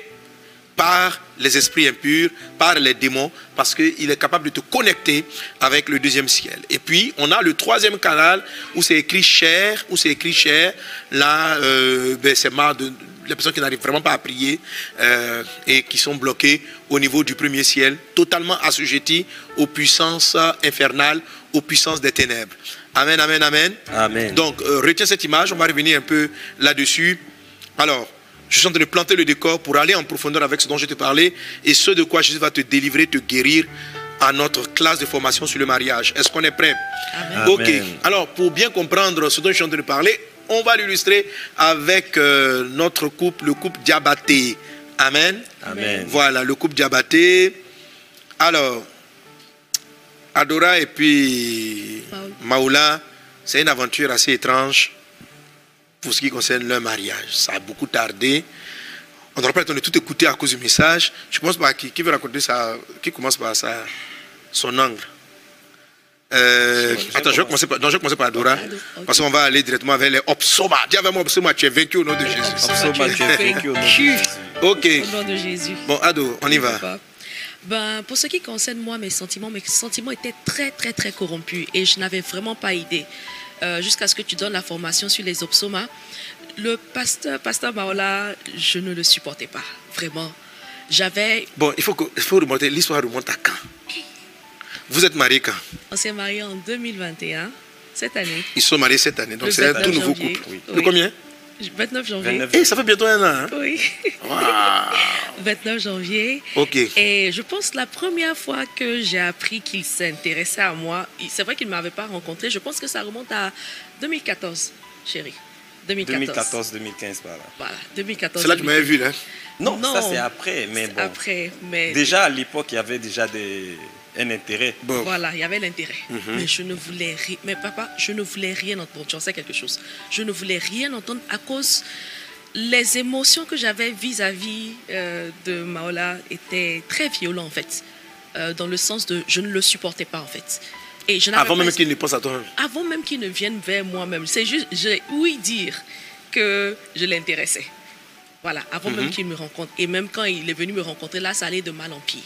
par les esprits impurs, par les démons, parce qu'il est capable de te connecter avec le deuxième ciel. Et puis, on a le troisième canal où c'est écrit chair, où c'est écrit chair. Là, euh, ben, c'est marre de les personnes qui n'arrivent vraiment pas à prier euh, et qui sont bloquées au niveau du premier ciel, totalement assujetties aux puissances infernales, aux puissances des ténèbres. Amen, amen, amen. Amen. Donc, euh, retiens cette image, on va revenir un peu là-dessus. Alors, je suis en train de planter le décor pour aller en profondeur avec ce dont je te parlais et ce de quoi Jésus va te délivrer, te guérir à notre classe de formation sur le mariage. Est-ce qu'on est prêt? Amen. Ok. Alors, pour bien comprendre ce dont je suis en train de parler, on va l'illustrer avec euh, notre couple, le couple Diabaté. Amen. Amen. Voilà, le couple Diabaté. Alors, Adora et puis. Maoula, c'est une aventure assez étrange pour ce qui concerne leur mariage. Ça a beaucoup tardé. On n'aura pas le temps de tout écouter à cause du message. Je commence par qui Qui veut raconter ça Qui commence par ça Son angle Euh, Je- attends, je vais commencer par, non, je vais commencer par. Ok. Parce qu'on va aller directement vers les Opsoma. Dis avec moi, Opsoma, tu es vaincu au nom de Jésus. Opsoma, tu es vaincu au nom de. Jésus. Ok. Au nom de Jésus. Bon, Ado, on y va. Ben, pour ce qui concerne moi, mes sentiments, mes sentiments étaient très, très, très corrompus et je n'avais vraiment pas idée. Euh, Jusqu'à ce que tu donnes la formation sur les opsomas. Le pasteur, pasteur Maola, je ne le supportais pas, vraiment. J'avais, Bon, il faut, que, il faut remonter. L'histoire remonte à quand? Vous êtes mariés quand? On s'est mariés en 2021, cette année, Ils sont mariés cette année. Donc c'est un 29 tout nouveau janvier. couple. Oui. De combien? 29 janvier. 29 Eh, ça fait bientôt un an. Hein Oui, Waouh. 29 janvier. Ok. Et je pense la première fois que j'ai appris qu'il s'intéressait à moi, c'est vrai qu'il ne m'avait pas rencontré, je pense que ça remonte à 2014, chérie. 2014. 2014-2015 par là. Voilà, 2014. C'est là que tu m'avais vu, là. Non, Non. ça c'est après, mais bon. Après, mais Déjà à l'époque, il y avait déjà des... un intérêt. Bon. voilà, il y avait l'intérêt. Mais je ne voulais rien. Mais papa, je ne voulais rien entendre. Tu en sais quelque chose. Je ne voulais rien entendre à cause les émotions que j'avais vis-à-vis euh, de Maola étaient très violentes en fait. euh, dans le sens de je ne le supportais pas en fait. Et je n'avais Avant même qu'il ne pense à toi. avant même qu'il ne vienne vers moi-même. C'est juste, j'ai ouï dire que je l'intéressais. Voilà, avant même qu'il me rencontre. Et même quand il est venu me rencontrer, là, ça allait de mal en pire.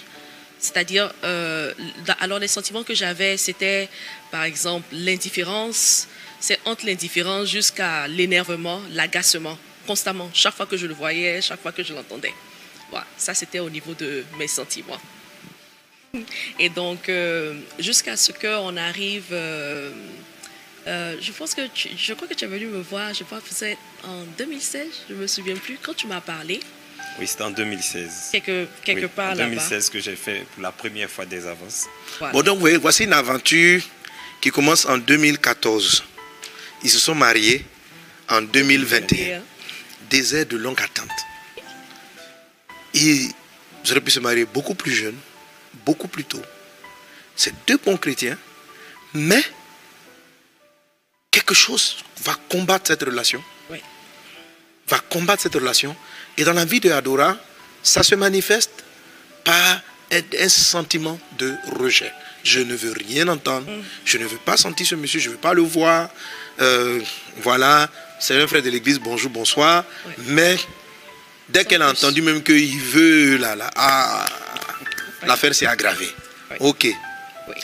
C'est-à-dire, euh, alors les sentiments que j'avais, c'était, par exemple, l'indifférence. C'est entre l'indifférence jusqu'à l'énervement, l'agacement, constamment. Chaque fois que je le voyais, chaque fois que je l'entendais. Voilà, ça, c'était au niveau de mes sentiments. Et donc, euh, jusqu'à ce qu'on arrive, euh, je pense que, je crois que tu es venu me voir, je crois que c'était en 2016, je me souviens plus, quand tu m'as parlé, Oui, c'était en 2016. quelque, quelque Oui, part en là-bas. 2016 que j'ai fait pour la première fois des avances. Voilà. Bon, donc, vous voyez, voici une aventure qui commence en 2014. Ils se sont mariés en 2021. Et, Désert de longue attente. Ils auraient pu se marier beaucoup plus jeunes, beaucoup plus tôt. C'est deux bons chrétiens, mais quelque chose va combattre cette relation. Oui. Va combattre cette relation. Et dans la vie de Adora, ça se manifeste par un, sentiment de rejet. Je ne veux rien entendre. Je ne veux pas sentir ce monsieur. Je ne veux pas le voir. Euh, voilà. C'est un frère de l'église. Bonjour, bonsoir. Oui. Mais dès qu'elle a entendu même qu'il veut, là, là, ah, l'affaire s'est aggravée. Oui. Ok.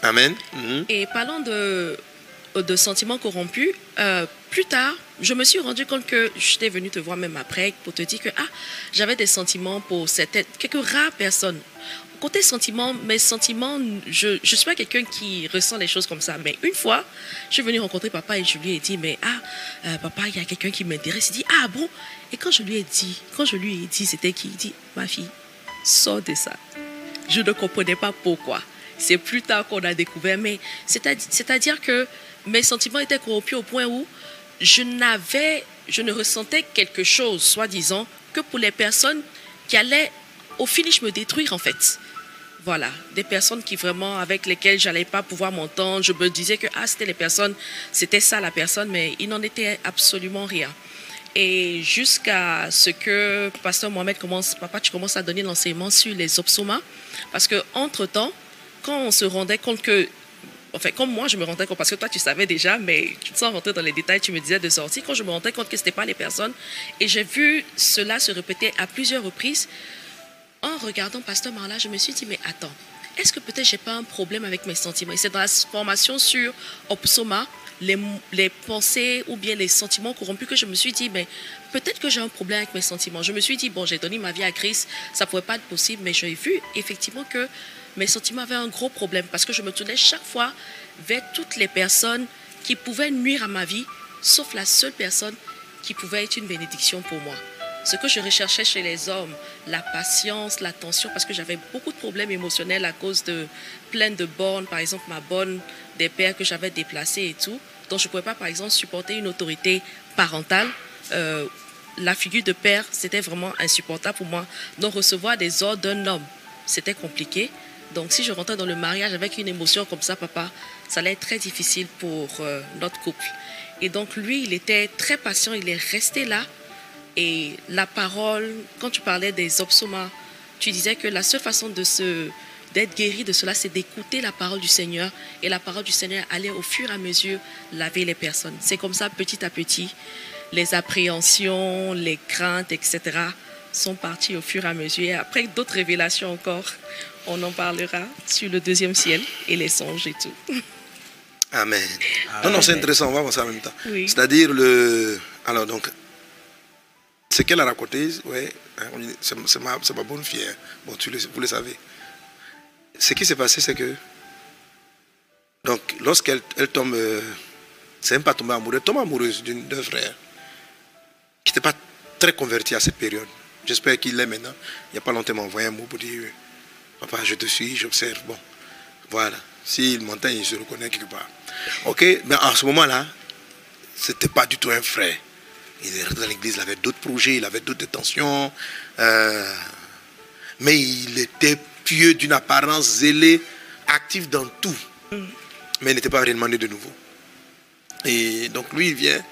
Amen. Mhm. Et parlant de, de sentiments corrompus, euh, plus tard, je me suis rendu compte que j'étais venue te voir même après pour te dire que ah, j'avais des sentiments pour certaines, quelques rares personnes. Côté sentiments, mes sentiments, je ne suis pas quelqu'un qui ressent les choses comme ça. Mais une fois, je suis venue rencontrer papa et je lui ai dit, mais ah, euh, papa, il y a quelqu'un qui m'intéresse. Il dit, ah bon? Et quand je lui ai dit, quand je lui ai dit, c'était qui? Il dit, ma fille, sors de ça. Je ne comprenais pas pourquoi. C'est plus tard qu'on a découvert, mais c'est-à- c'est-à-dire que mes sentiments étaient corrompus au point où je n'avais, je ne ressentais quelque chose, soi-disant, que pour les personnes qui allaient au finish me détruire en fait. Voilà, des personnes qui vraiment avec lesquelles j'allais pas pouvoir m'entendre. Je me disais que ah c'était les personnes, c'était ça la personne, mais il n'en était absolument rien. Et jusqu'à ce que Pasteur Mohamed commence, papa, tu commences à donner l'enseignement sur les obsomas. Parce que entre-temps, quand on se rendait compte que, enfin, comme moi, je me rendais compte, parce que toi, tu savais déjà, mais sans rentrer dans les détails, tu me disais de sortir, quand je me rendais compte que ce n'était pas les personnes, et j'ai vu cela se répéter à plusieurs reprises, en regardant Pasteur Marla, je me suis dit, mais attends, est-ce que peut-être j'ai pas un problème avec mes sentiments? Et c'est dans la formation sur Opsoma, les, les pensées ou bien les sentiments corrompus que je me suis dit, mais peut-être que j'ai un problème avec mes sentiments. Je me suis dit, bon, j'ai donné ma vie à Christ, ça ne pouvait pas être possible, mais j'ai vu effectivement que mes sentiments avaient un gros problème parce que je me tournais chaque fois vers toutes les personnes qui pouvaient nuire à ma vie, sauf la seule personne qui pouvait être une bénédiction pour moi. Ce que je recherchais chez les hommes, la patience, l'attention, parce que j'avais beaucoup de problèmes émotionnels à cause de plein de bornes, par exemple ma borne des pères que j'avais déplacés et tout. Donc je ne pouvais pas, par exemple, supporter une autorité parentale. Euh, la figure de père, c'était vraiment insupportable pour moi. Donc recevoir des ordres d'un homme, c'était compliqué. Donc si je rentrais dans le mariage avec une émotion comme ça, papa, ça allait être très difficile pour euh, notre couple. Et donc lui, il était très patient, il est resté là. Et la parole, quand tu parlais des obsomas, tu disais que la seule façon de se d'être guéri de cela, c'est d'écouter la parole du Seigneur. Et la parole du Seigneur allait au fur et à mesure laver les personnes. C'est comme ça, petit à petit, les appréhensions, les craintes, etc., sont parties au fur et à mesure. Et après, d'autres révélations encore, on en parlera sur le deuxième ciel et les songes et tout. Amen. Non, non, c'est intéressant, on va voir ça en même temps. Oui. C'est-à-dire, le... alors donc, ce qu'elle a raconté, ouais, hein, c'est ma, bonne fille. hein. Bon, tu le- vous le savez. Ce qui s'est passé, c'est que, donc, lorsqu'elle elle tombe, euh, c'est même pas tombée amoureuse, elle tombe amoureuse d'une- d'un frère qui n'était pas très converti à cette période. J'espère qu'il l'est maintenant. Il n'y a pas longtemps, il m'a envoyé un mot pour dire Papa, je te suis, j'observe. Bon, voilà. S'il m'entend, il se reconnaît quelque part. Ok, mais en ce moment-là, c'était pas du tout un frère. Il est dans l'église, il avait d'autres projets, il avait d'autres intentions. euh, mais il était pieux d'une apparence zélée, actif dans tout. Mais il n'était pas réellement né de nouveau. Et donc lui, il vient,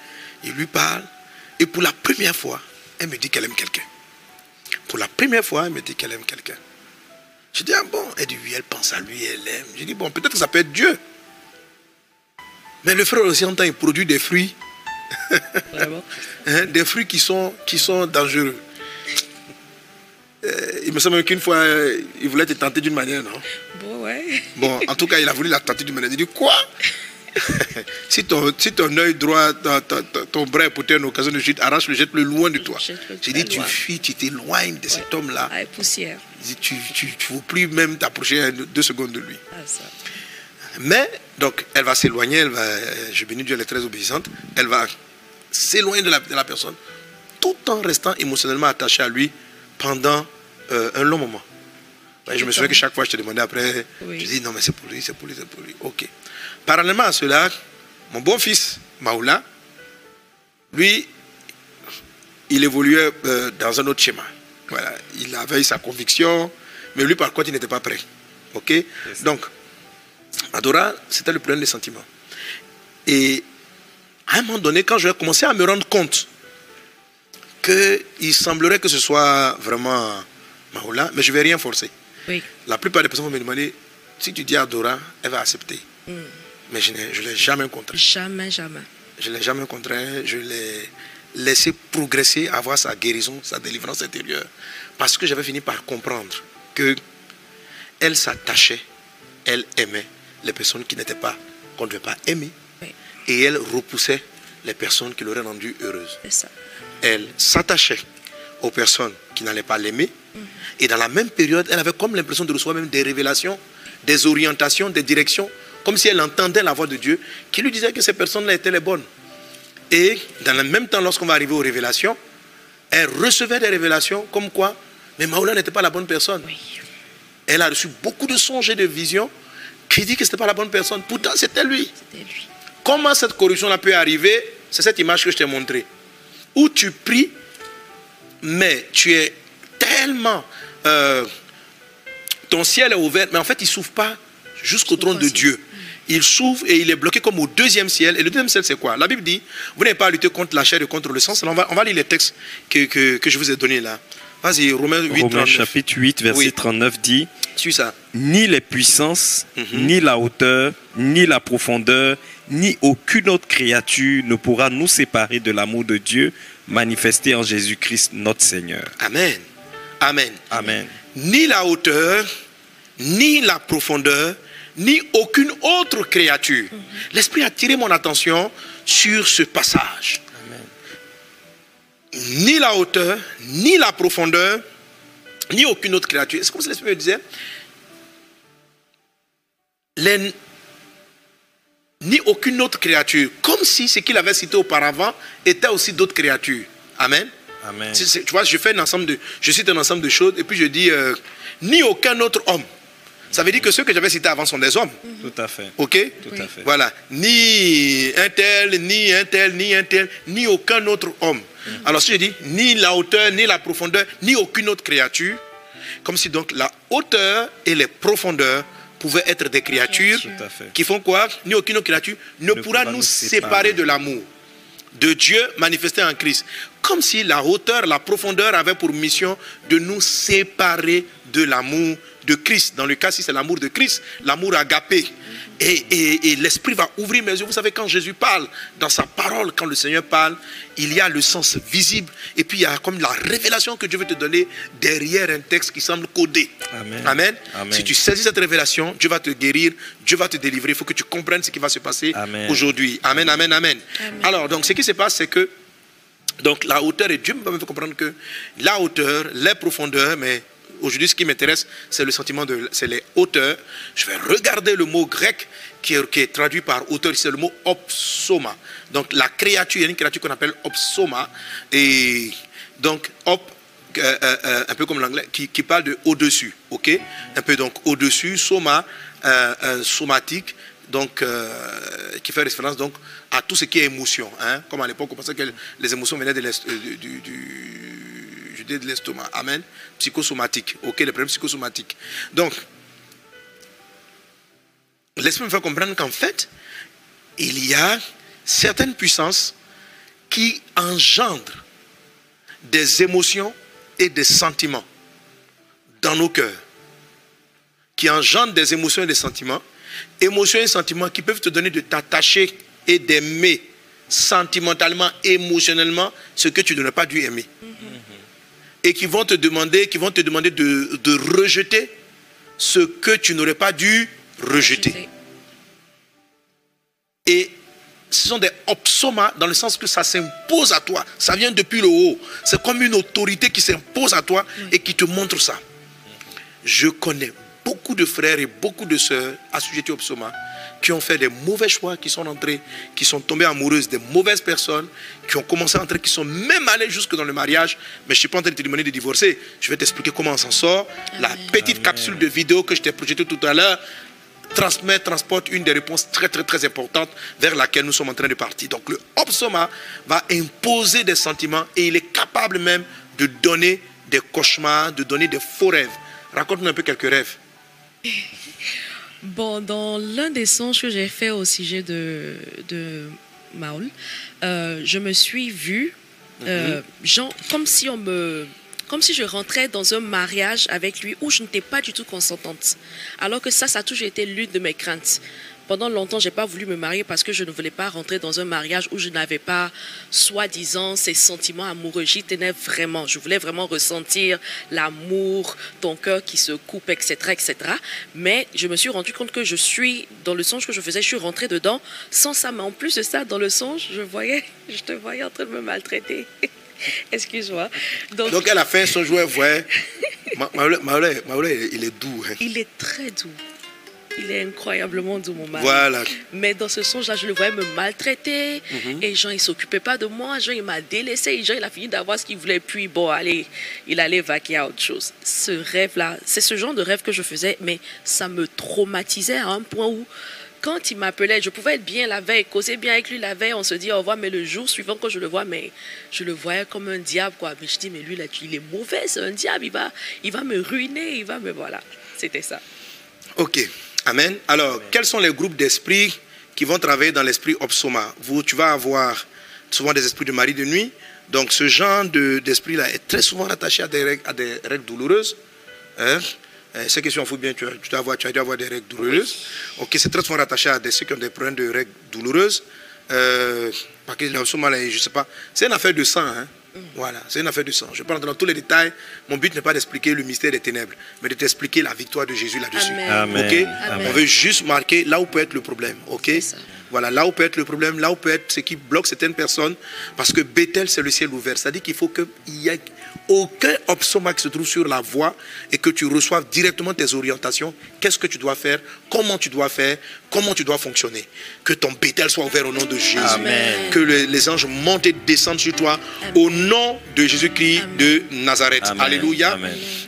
il lui parle. Et pour la première fois, elle me dit qu'elle aime quelqu'un. Pour la première fois, elle me dit qu'elle aime quelqu'un. Je dis, ah bon? Elle dit, oui, elle pense à lui, elle aime. Je dis, bon, peut-être que ça peut être Dieu. Mais le frère aussi, en temps, il produit des fruits. Vraiment? Hein, des fruits qui sont, qui sont dangereux. Euh, il me semble qu'une fois, euh, il voulait te tenter d'une manière, non? Bon, ouais. Bon, en tout cas, il a voulu la tenter d'une manière. Il dit, quoi? si ton, si ton œil droit, ton, ton, ton- ton bras est pour une occasion de chute, arrache-le, jette-le loin de toi. J'ai dit, tu loin. fuis, tu t'éloignes de cet homme-là. Ah, poussière. Tu ne veux plus même t'approcher deux secondes de lui. Ah, ça. Mais, donc, elle va s'éloigner, elle va, je bénis Dieu, elle est très obéissante, elle va s'éloigner de la, de la personne, tout en restant émotionnellement attachée à lui pendant euh, un long moment. Je me souviens que chaque fois, je te demandais après, Oui. je dis non, mais c'est pour lui, c'est pour lui, c'est pour lui. Ok. Parallèlement à cela, mon bon-fils, Maoula, lui, il évoluait euh, dans un autre schéma. Voilà, il avait sa conviction, mais lui, par contre, il n'était pas prêt. Ok? Donc, Adora, c'était le problème des sentiments. Et à un moment donné, quand je commencer à me rendre compte qu'il semblerait que ce soit vraiment Maoula, mais je ne vais rien forcer. Oui. La plupart des personnes vont me demander si tu dis à Dora, elle va accepter. Mais je ne l'ai jamais contraint. Jamais, jamais. Je ne l'ai jamais contraint. Je l'ai laissé progresser, avoir sa guérison, sa délivrance intérieure. Parce que j'avais fini par comprendre que elle s'attachait, elle aimait les personnes qui n'étaient pas, qu'on ne devait pas aimer. Oui. Et elle repoussait les personnes qui l'auraient rendue heureuse C'est ça. elle s'attachait aux personnes qui n'allaient pas l'aimer. Et dans la même période, elle avait comme l'impression de recevoir même des révélations, des orientations, des directions, comme si elle entendait la voix de Dieu qui lui disait que ces personnes-là étaient les bonnes. Et dans le même temps, lorsqu'on va arriver aux révélations, elle recevait des révélations comme quoi, mais Maoula n'était pas la bonne personne. Oui. Elle a reçu beaucoup de songes et de visions qui dit que ce n'était pas la bonne personne. Pourtant, c'était lui. Comment cette corruption-là peut arriver? C'est cette image que je t'ai montrée. Où tu pries, mais tu es tellement... euh, ton ciel est ouvert, mais en fait, il ne s'ouvre pas jusqu'au trône de. Dieu. Il s'ouvre et il est bloqué comme au deuxième ciel. Et le deuxième ciel, c'est quoi? La Bible dit, vous n'avez pas à lutter contre la chair et contre le sang. On va, on va lire les textes que, que, que je vous ai donnés là. Vas-y, Romains 8, Romains 39. chapitre 8, verset Oui. 39 dit Suis ça. Ni les puissances, Mhm. ni la hauteur, ni la profondeur, ni aucune autre créature ne pourra nous séparer de l'amour de Dieu manifesté en Jésus-Christ notre Seigneur. Amen. Amen. Amen. ni la hauteur, ni la profondeur, ni aucune autre créature. L'Esprit a attiré mon attention sur ce passage. Ni la hauteur, ni la profondeur, ni aucune autre créature. C'est comme si l'Esprit me disait, les- ni aucune autre créature, comme si ce qu'il avait cité auparavant était aussi d'autres créatures. Amen. Amen. Tu vois, je fais un ensemble de, je cite un ensemble de choses et puis je dis euh, ni aucun autre homme. Ça veut dire que ceux que j'avais cités avant sont des hommes, Tout à fait. ok Tout à fait. Voilà, ni un tel, ni un tel, ni un tel, ni aucun autre homme. Alors si je dis ni la hauteur, ni la profondeur, ni aucune autre créature, comme si donc la hauteur et les profondeurs pouvaient être des créatures qui font quoi? Ni aucune autre créature ne, pourra nous séparer de l'amour de Dieu manifesté en Christ. Comme si la hauteur, la profondeur avait pour mission de nous séparer de l'amour de Christ. Dans le cas, si c'est l'amour de Christ, l'amour agapé. Et, et- et l'Esprit va ouvrir mes yeux. Vous savez, quand Jésus parle, dans sa parole, quand le Seigneur parle, il y a le sens visible. Et puis, il y a comme la révélation que Dieu veut te donner derrière un texte qui semble codé. Amen. Amen. Amen. Si tu saisis cette révélation, Dieu va te guérir, Dieu va te délivrer. Il faut que tu comprennes ce qui va se passer Amen. aujourd'hui. Amen, amen, amen, Amen. Alors, donc, ce qui se passe, c'est que donc la hauteur, et Dieu me permet de comprendre que la hauteur, les profondeurs, mais aujourd'hui, ce qui m'intéresse, c'est le sentiment de, c'est les hauteurs. Je vais regarder le mot grec qui est, traduit par hauteur, c'est le mot opsoma. Donc, la créature, il y a une créature qu'on appelle opsoma, et donc, op, euh, euh, euh, un peu comme l'anglais, qui, parle de au-dessus, ok? Un peu donc au-dessus, soma, somatique, donc qui fait référence donc à tout ce qui est émotion. Hein? Comme à l'époque, on pensait que les émotions venaient de du- de l'estomac. Amen. Psychosomatique. Ok, les problèmes psychosomatiques. Donc, laisse-moi me faire comprendre qu'en fait, il y a certaines puissances qui engendrent des émotions et des sentiments dans nos cœurs. qui engendrent des émotions et des sentiments. Émotions et sentiments qui peuvent te donner de t'attacher et d'aimer sentimentalement, émotionnellement ce que tu n'aurais pas dû aimer. Et qui vont te demander, qui vont te demander de, de rejeter ce que tu n'aurais pas dû rejeter. Et ce sont des opsomas dans le sens que ça s'impose à toi. Ça vient depuis le haut. C'est comme une autorité qui s'impose à toi et qui te montre ça. Je connais beaucoup de frères et beaucoup de sœurs assujettis au psoma qui ont fait des mauvais choix, qui sont entrés, qui sont tombés amoureuses des mauvaises personnes, qui ont commencé à entrer, qui sont même allés jusque dans le mariage. Mais je ne suis pas en train de te demander de divorcer. Je vais t'expliquer comment on s'en sort. La petite capsule de vidéo que je t'ai projetée tout à l'heure transmet, transporte une des réponses très très très importantes vers laquelle nous sommes en train de partir. Donc le Opsoma va imposer des sentiments et il est capable même de donner des cauchemars, de donner des faux rêves. Raconte-nous un peu quelques rêves. Bon, dans l'un des songes que j'ai fait au sujet de, de Maul, euh, je me suis vue, euh, genre, comme si on me comme si je rentrais dans un mariage avec lui où je n'étais pas du tout consentante. Alors que ça, ça a toujours été l'une de mes craintes. Pendant longtemps, j'ai pas voulu me marier parce que je ne voulais pas rentrer dans un mariage où je n'avais pas, soi-disant, ces sentiments amoureux. J'y tenais vraiment. Je voulais vraiment ressentir l'amour, ton cœur qui se coupe, etc., etc. Mais je me suis rendu compte que je suis, dans le songe que je faisais, je suis rentrée dedans sans ça. Mais en plus de ça, dans le songe, je voyais, je te voyais en train de me maltraiter. Excuse-moi. Donc, elle a fait son jouet, ouais. Maoulé, il est doux. Hein. Il est très doux. Il est incroyablement doux, mon mari. Voilà. Mais dans ce songe-là, je le voyais me maltraiter. Mhm. Et Jean, il ne s'occupait pas de moi. Jean, il m'a délaissé. Jean, il a fini d'avoir ce qu'il voulait. Puis, bon, allez, il allait vaquer à autre chose. Ce rêve-là, c'est ce genre de rêve que je faisais, mais ça me traumatisait à un point où quand il m'appelait, je pouvais être bien la veille, causer bien avec lui la veille, on se dit au revoir, mais le jour suivant quand je le vois, mais je le voyais comme un diable, quoi. Mais je dis, mais lui, là, il est mauvais, c'est un diable, il va, il va me ruiner, il va me, voilà. C'était ça. Ok, Amen. Alors, quels sont les groupes d'esprits qui vont travailler dans l'esprit Opsoma Vous, tu vas avoir souvent des esprits de mari de nuit. Donc, ce genre d'esprit-là est très souvent attaché à des règles, à des règles douloureuses. Hein? Euh, ceux qui sont fou bien, tu, tu, dois avoir, tu dois avoir des règles douloureuses. Ok, c'est très souvent rattaché à des, ceux qui ont des problèmes de règles douloureuses. Euh, parce que je sais pas, c'est une affaire de sang. Hein? Voilà, c'est une affaire de sang. Je ne vais pas rentrer dans tous les détails. Mon but n'est pas d'expliquer le mystère des ténèbres, mais de t'expliquer la victoire de Jésus là-dessus. Amen. On veut juste marquer là où peut être le problème. Ok voilà, là où peut être le problème, là où peut être ce qui bloque certaines personnes, parce que Bethel, c'est le ciel ouvert. C'est-à-dire qu'il faut qu'il y ait aucun obsoma qui se trouve sur la voie et que tu reçoives directement tes orientations. Qu'est-ce que tu dois faire? Comment tu dois faire? Comment tu dois fonctionner? Que ton Bethel soit ouvert au nom de Jésus. Que les anges montent et descendent sur toi au nom de Jésus-Christ de Nazareth. Alléluia.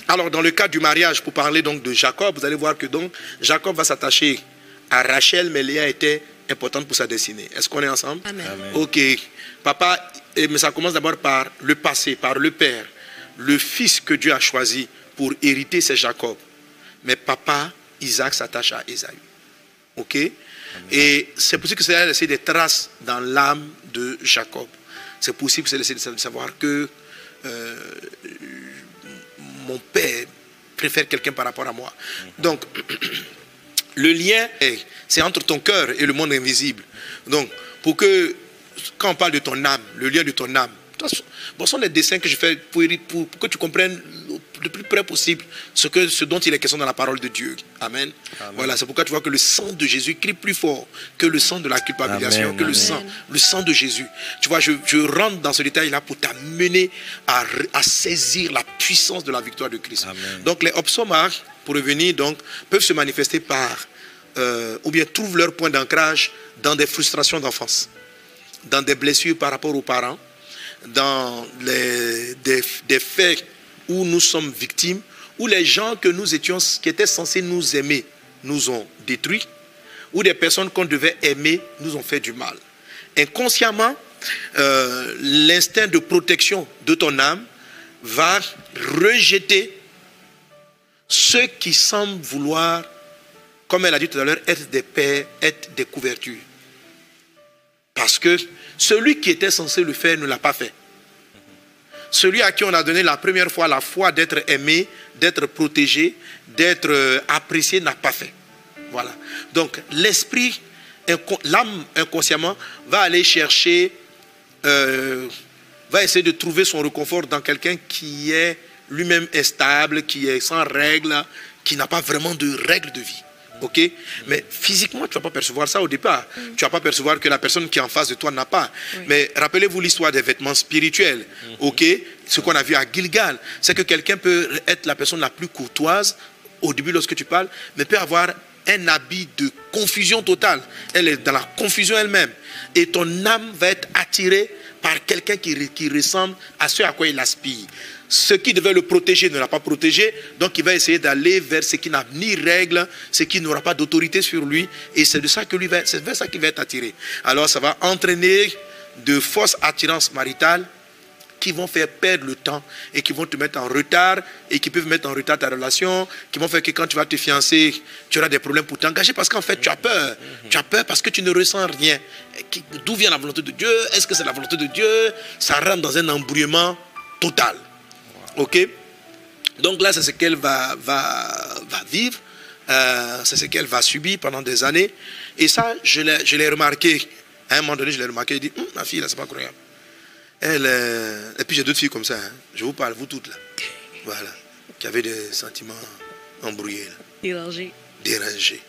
Alors, dans le cas du mariage, pour parler donc de Jacob, vous allez voir que donc Jacob va s'attacher à Rachel, mais Léa était importante pour sa destinée. Est-ce qu'on est ensemble? Amen. Ok. Papa, mais ça commence d'abord par le passé, par le père. Le fils que Dieu a choisi pour hériter, c'est Jacob. Mais papa, Isaac s'attache à Esaü. Ok? Et c'est possible que ça ait laissé des traces dans l'âme de Jacob. C'est possible que ça ait laissé de savoir que euh, mon père préfère quelqu'un par rapport à moi. Donc, le lien, c'est entre ton cœur et le monde invisible. Donc, pour que, quand on parle de ton âme, le lien de ton âme, ce sont les dessins que je fais pour, que tu comprennes le plus près possible ce, que, ce dont il est question dans la parole de Dieu. Amen. Voilà, c'est pourquoi tu vois que le sang de Jésus crie plus fort que le sang de la culpabilisation, que le sang, le sang de Jésus. Tu vois, je, rentre dans ce détail-là pour t'amener à, à, saisir la puissance de la victoire de Christ. Donc les obsomas, pour revenir, donc, peuvent se manifester par, euh, ou bien trouvent leur point d'ancrage dans des frustrations d'enfance, dans des blessures par rapport aux parents, dans les, des, faits où nous sommes victimes, où les gens que nous étions, qui étaient censés nous aimer, nous ont détruits, ou des personnes qu'on devait aimer nous ont fait du mal. Inconsciemment, euh, l'instinct de protection de ton âme va rejeter ceux qui semblent vouloir, comme elle a dit tout à l'heure, être des pères, être des couvertures. Parce que celui qui était censé le faire ne l'a pas fait. celui à qui on a donné la première fois la foi d'être aimé, d'être protégé, d'être euh, apprécié, n'a pas fait. Voilà. Donc l'esprit, l'âme inconsciemment va aller chercher, euh, va essayer de trouver son réconfort dans quelqu'un qui est lui-même instable, qui est sans règles, qui n'a pas vraiment de règles de vie. Ok? Mais physiquement, tu ne vas pas percevoir ça au départ. Tu ne vas pas percevoir que la personne qui est en face de toi n'a pas. Mais rappelez-vous l'histoire des vêtements spirituels. Ok? Ce qu'on a vu à Gilgal, c'est que quelqu'un peut être la personne la plus courtoise au début lorsque tu parles, mais peut avoir un habit de confusion totale. Elle est dans la confusion elle-même. Et ton âme va être attirée par quelqu'un qui, qui ressemble à ce à quoi il aspire ce qui devait le protéger ne l'a pas protégé, donc il va essayer d'aller vers ce qui n'a ni règle, ce qui n'aura pas d'autorité sur lui, et c'est de ça que lui c'est vers ça qu'il va être attiré. Alors ça va entraîner de fausses attirances maritales qui vont faire perdre le temps et qui vont te mettre en retard et qui peuvent mettre en retard ta relation, qui vont faire que quand tu vas te fiancer, tu auras des problèmes pour t'engager parce qu'en fait tu as peur. Tu as peur parce que tu ne ressens rien. D'où vient la volonté de Dieu? Est-ce que c'est la volonté de Dieu? Ça rentre dans un embrouillement total. Ok? Donc là, c'est ce qu'elle va, va, va vivre, euh, c'est ce qu'elle va subir pendant des années. Et ça, je l'ai remarqué. À un moment donné, je l'ai remarqué. Je dis, hum, ma fille, là, c'est pas incroyable. Elle, euh, et puis j'ai d'autres filles comme ça. Hein. Je vous parle, vous toutes là. Voilà. Qui avaient des sentiments embrouillés. Dérangés. Dérangés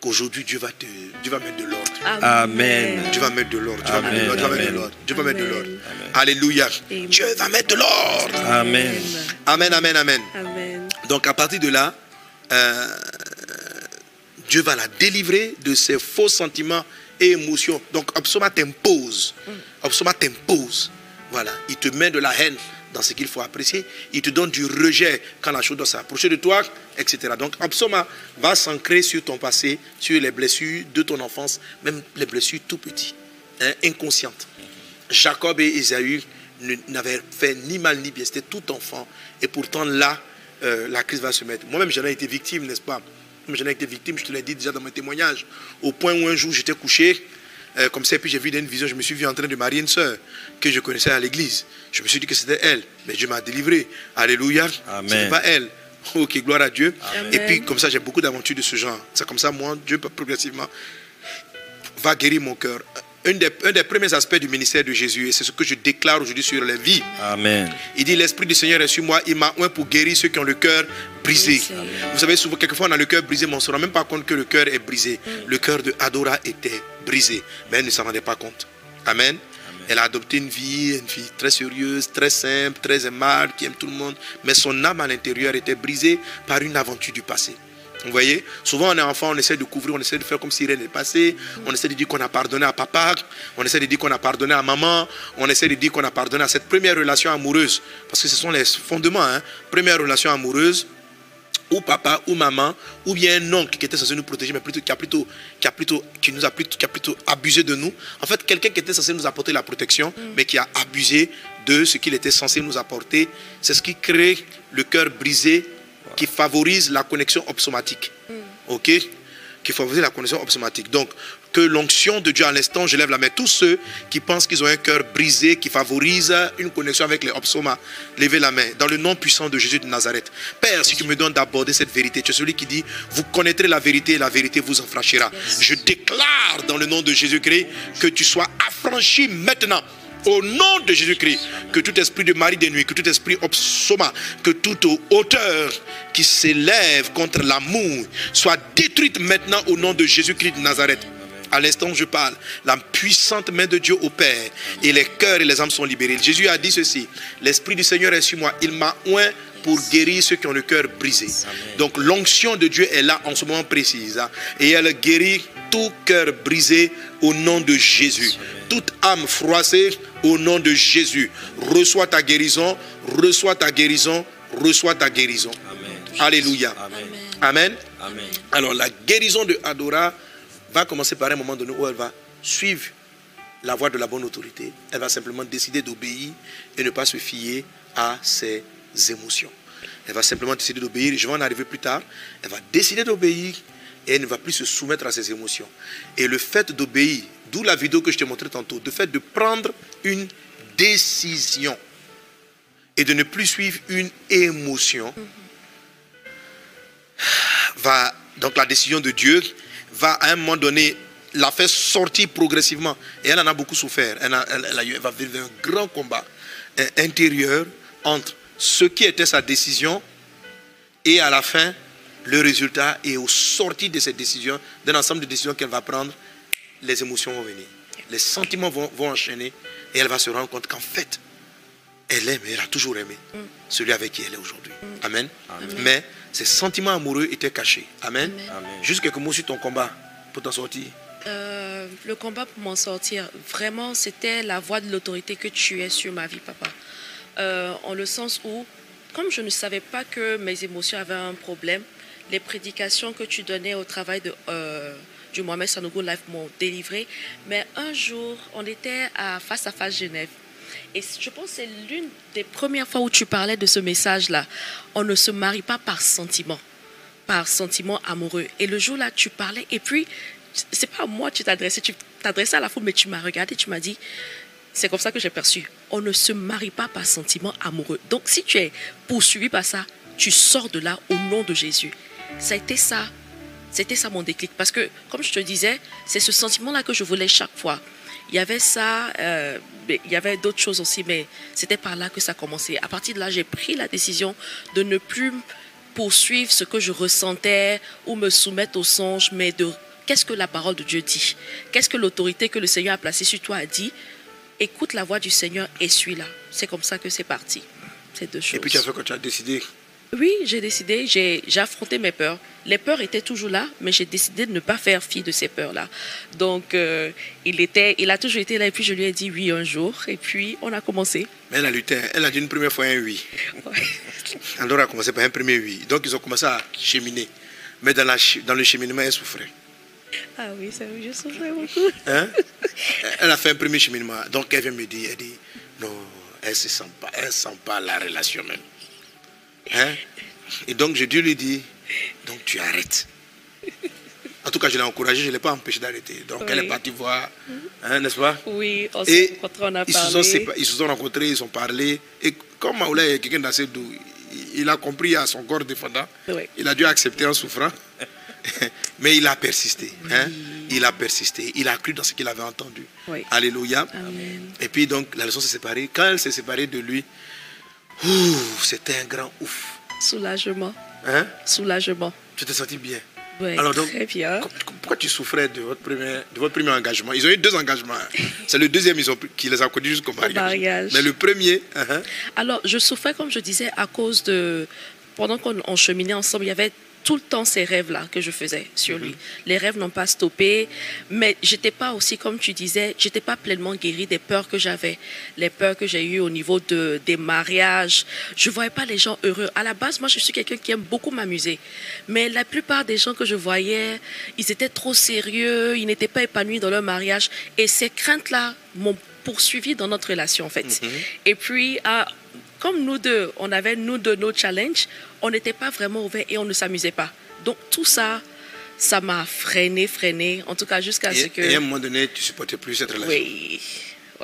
qu'aujourd'hui Dieu va te, Dieu va mettre de l'ordre. Amen. Dieu va mettre de l'ordre. Dieu va mettre de l'ordre. Dieu va mettre de l'ordre. Alléluia. Dieu va mettre de l'ordre. Amen. Amen, amen, amen. Donc à partir de là, euh, Dieu va la délivrer de ses faux sentiments et émotions. Donc Absoma t'impose. Absoma mm. t'impose. Voilà. Il te met de la haine dans ce qu'il faut apprécier. Il te donne du rejet quand la chose doit s'approcher de toi, etc. Donc, Absoma va s'ancrer sur ton passé, sur les blessures de ton enfance, même les blessures tout petites, hein, inconscientes. Jacob et Esaü n'avaient fait ni mal ni bien, c'était tout enfant. Et pourtant, là, euh, la crise va se mettre. Moi-même, j'en ai été victime, n'est-ce pas? J'en ai été victime, je te l'ai dit déjà dans mes témoignages, au point où un jour j'étais couché, euh, comme ça, et puis j'ai vu une vision, je me suis vu en train de marier une soeur que je connaissais à l'église. Je me suis dit que c'était elle, mais Dieu m'a délivré. Alléluia. Ce n'est pas elle. Ok, gloire à Dieu. Et puis comme ça, j'ai beaucoup d'aventures de ce genre. C'est comme ça, moi, Dieu progressivement va guérir mon cœur. Un des, un des, premiers aspects du ministère de Jésus, et c'est ce que je déclare aujourd'hui sur les vies. Amen. Il dit L'Esprit du Seigneur est sur moi, il m'a oint pour guérir ceux qui ont le cœur brisé. Vous savez, souvent, quelquefois, on a le cœur brisé, mais on ne se rend même pas compte que le cœur est brisé. Le cœur de Adora était brisé, mais elle ne s'en rendait pas compte. Amen. Elle a adopté une vie, une fille très sérieuse, très simple, très aimable, qui aime tout le monde. Mais son âme à l'intérieur était brisée par une aventure du passé. Vous voyez Souvent, on est enfant, on essaie de couvrir, on essaie de faire comme si rien n'était passé. On essaie de dire qu'on a pardonné à papa. On essaie de dire qu'on a pardonné à maman. On essaie de dire qu'on a pardonné à cette première relation amoureuse. Parce que ce sont les fondements. Hein? Première relation amoureuse, ou papa ou maman, ou bien un oncle qui était censé nous protéger, mais plutôt qui a plutôt, qui a plutôt, qui nous a plutôt, qui a plutôt abusé de nous. En fait, quelqu'un qui était censé nous apporter la protection, mm. mais qui a abusé de ce qu'il était censé nous apporter. C'est ce qui crée le cœur brisé, qui favorise la connexion obsomatique. Mm. Ok? Qui favorise la connexion obsomatique. Donc, que l'onction de Dieu à l'instant, je lève la main. Tous ceux qui pensent qu'ils ont un cœur brisé, qui favorise une connexion avec les obsomas, levez la main. Dans le nom puissant de Jésus de Nazareth. Père, si tu me donnes d'aborder cette vérité, tu es celui qui dit, vous connaîtrez la vérité et la vérité vous enfranchira. Je déclare dans le nom de Jésus-Christ que tu sois affranchi maintenant au nom de Jésus-Christ, que tout esprit de mari de nuit, que tout esprit obsoma, que toute hauteur qui s'élève contre l'amour soit détruite maintenant au nom de Jésus-Christ de Nazareth. À l'instant où je parle, la puissante main de Dieu opère et les cœurs et les âmes sont libérés. Jésus a dit ceci L'Esprit du Seigneur est sur moi. Il m'a oint pour guérir ceux qui ont le cœur brisé. Donc l'onction de Dieu est là en ce moment précis. Hein. et elle guérit tout cœur brisé au nom de Jésus. Toute âme froissée au nom de Jésus. Reçois ta guérison, reçois ta guérison, reçois ta guérison. Alléluia. Amen. Amen. Alors la guérison de Adora va commencer par un moment donné où elle va suivre la voie de la bonne autorité. Elle va simplement décider d'obéir et ne pas se fier à ses émotions. Elle va simplement décider d'obéir. Je vais en arriver plus tard. Elle va décider d'obéir et elle ne va plus se soumettre à ses émotions. Et le fait d'obéir, d'où la vidéo que je t'ai montrée tantôt, le fait de prendre une décision. et de ne plus suivre une émotion, va, donc la décision de Dieu va à un moment donné la faire sortir progressivement. Et elle en a beaucoup souffert. Elle, a- elle- va vivre un grand combat intérieur entre ce qui était sa décision et à la fin, le résultat et au sortir de cette décision, d'un ensemble de décisions qu'elle va prendre, les émotions vont venir. Les sentiments vont, vont enchaîner et elle va se rendre compte qu'en fait, elle aime, elle a toujours aimé celui avec qui elle est aujourd'hui. Amen. Mais ses sentiments amoureux étaient cachés. Amen. Amen. Juste quelques mots sur ton combat pour t'en sortir. Euh, le combat pour m'en sortir, vraiment, c'était la voix de l'autorité que tu es sur ma vie, papa. Euh, en le sens où, comme je ne savais pas que mes émotions avaient un problème, les prédications que tu donnais au travail de, euh, du Mohamed Sanogo Life m'ont délivré. Mais un jour, on était à Face à Face Genève. Et je pense que c'est l'une des premières fois où tu parlais de ce message-là. On ne se marie pas par sentiment par sentiment amoureux. Et le jour-là, tu parlais, et puis, c'est pas à moi que tu t'adressais, tu t'adressais à la foule, mais tu m'as regardé, tu m'as dit, c'est comme ça que j'ai perçu. On ne se marie pas par sentiment amoureux. Donc, si tu es poursuivi par ça, tu sors de là au nom de Jésus. Ça a été ça. C'était ça mon déclic. Parce que, comme je te disais, c'est ce sentiment-là que je voulais chaque fois. Il y avait ça, euh, il y avait d'autres choses aussi, mais c'était par là que ça a commencé. À partir de là, j'ai pris la décision de ne plus poursuivre ce que je ressentais ou me soumettre au songe, mais de qu'est-ce que la parole de Dieu dit? Qu'est-ce que l'autorité que le Seigneur a placée sur toi a dit? Écoute la voix du Seigneur et suis-la. C'est comme ça que c'est parti. C'est deux choses. Et puis tu as fait quand tu as décidé. Oui, j'ai décidé, j'ai affronté mes peurs. Les peurs étaient toujours là, mais j'ai décidé de ne pas faire fi de ces peurs-là. Donc, euh, il, était, il a toujours été là, et puis je lui ai dit oui un jour, et puis on a commencé. Mais elle a lutté. Elle a dit une première fois un oui. Ouais. Andorra a commencé par un premier oui. Donc ils ont commencé à cheminer. Mais dans, la dans le cheminement, elle souffrait. Ah oui, ça je souffrais beaucoup. Hein? Elle a fait un premier cheminement. Donc elle vient me dire, elle dit, non, elle ne sent pas, elle sent pas la relation même. Hein? Et donc j'ai dû lui dire, donc tu arrêtes. En tout cas, je l'ai encouragé, je ne l'ai pas empêché d'arrêter. Donc elle est partie voir, hein, n'est-ce pas? Oui, on s'est rencontrés, on a ils se, sont parlé. ils se sont rencontrés, ils ont parlé. Et comme Maoula est quelqu'un d'assez doux, il- il a compris à son corps défendant. Oui. Il a dû accepter en souffrant. Mais il a persisté. hein. Il a persisté. Il a cru dans ce qu'il avait entendu. Oui. Alléluia. Amen. Et puis donc, la leçon s'est séparée. Quand elle s'est séparée de lui, c'était un grand ouf. Soulagement, Hein? soulagement. Tu t'es senti bien? Ouais, Alors donc, très bien. pourquoi tu souffrais de votre premier, de votre premier engagement? Ils ont eu deux engagements. hein. C'est le deuxième ils ont, pris- qui les a conduits jusqu'au mariage. mariage. Mais le premier, hein, Alors, je souffrais, comme je disais, à cause de. Pendant qu'on on cheminait ensemble, il y avait tout le temps ces rêves-là que je faisais sur lui. Les rêves n'ont pas stoppé, mais j'étais pas aussi, comme tu disais, j'étais pas pleinement guérie des peurs que j'avais, les peurs que j'ai eues au niveau de, des mariages. Je voyais pas les gens heureux. À la base, moi, je suis quelqu'un qui aime beaucoup m'amuser, mais la plupart des gens que je voyais, ils étaient trop sérieux, ils n'étaient pas épanouis dans leur mariage, et ces craintes-là m'ont poursuivi dans notre relation, en fait. Et puis, à- comme nous deux, on avait nous deux nos challenges, on n'était pas vraiment ouverts et on ne s'amusait pas. Donc tout ça, ça m'a freiné, freiné, en tout cas jusqu'à ce que... et à un moment donné, tu supportais plus cette relation. Oui,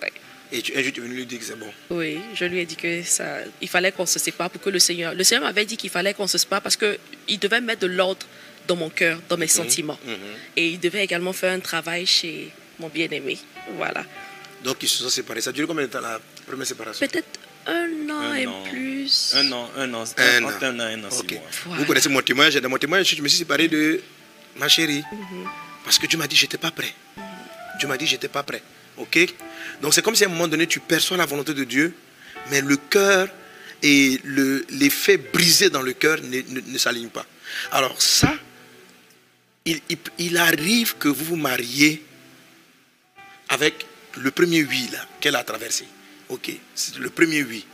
oui, Et tu, un jour, tu es venu lui dire que c'est bon. oui, je lui ai dit que ça, il fallait qu'on se sépare pour que le Seigneur... Le Seigneur m'avait dit qu'il fallait qu'on se sépare parce qu'il devait mettre de l'ordre dans mon cœur, dans mes sentiments. mhm. Et il devait également faire un travail chez mon bien-aimé. Voilà. Donc ils se sont séparés. Ça a duré combien de temps la première séparation? Peut-être un an Un et an. plus. Un an, un an, Un entre an. un an, un an, six Ok. mois. Voilà. Vous connaissez mon témoignage. Dans mon témoignage, je me suis séparé de ma chérie. Mhm. Parce que Dieu m'a dit, j'étais pas prêt. Dieu m'a dit, j'étais pas prêt. Ok? Donc c'est comme si à un moment donné, tu perçois la volonté de Dieu, mais le cœur et le- l'effet brisé dans le cœur ne, ne- ne s'alignent pas. Alors ça, il, il- il arrive que vous vous mariez avec le premier oui là qu'elle a traversé. Ok, c'est le premier oui.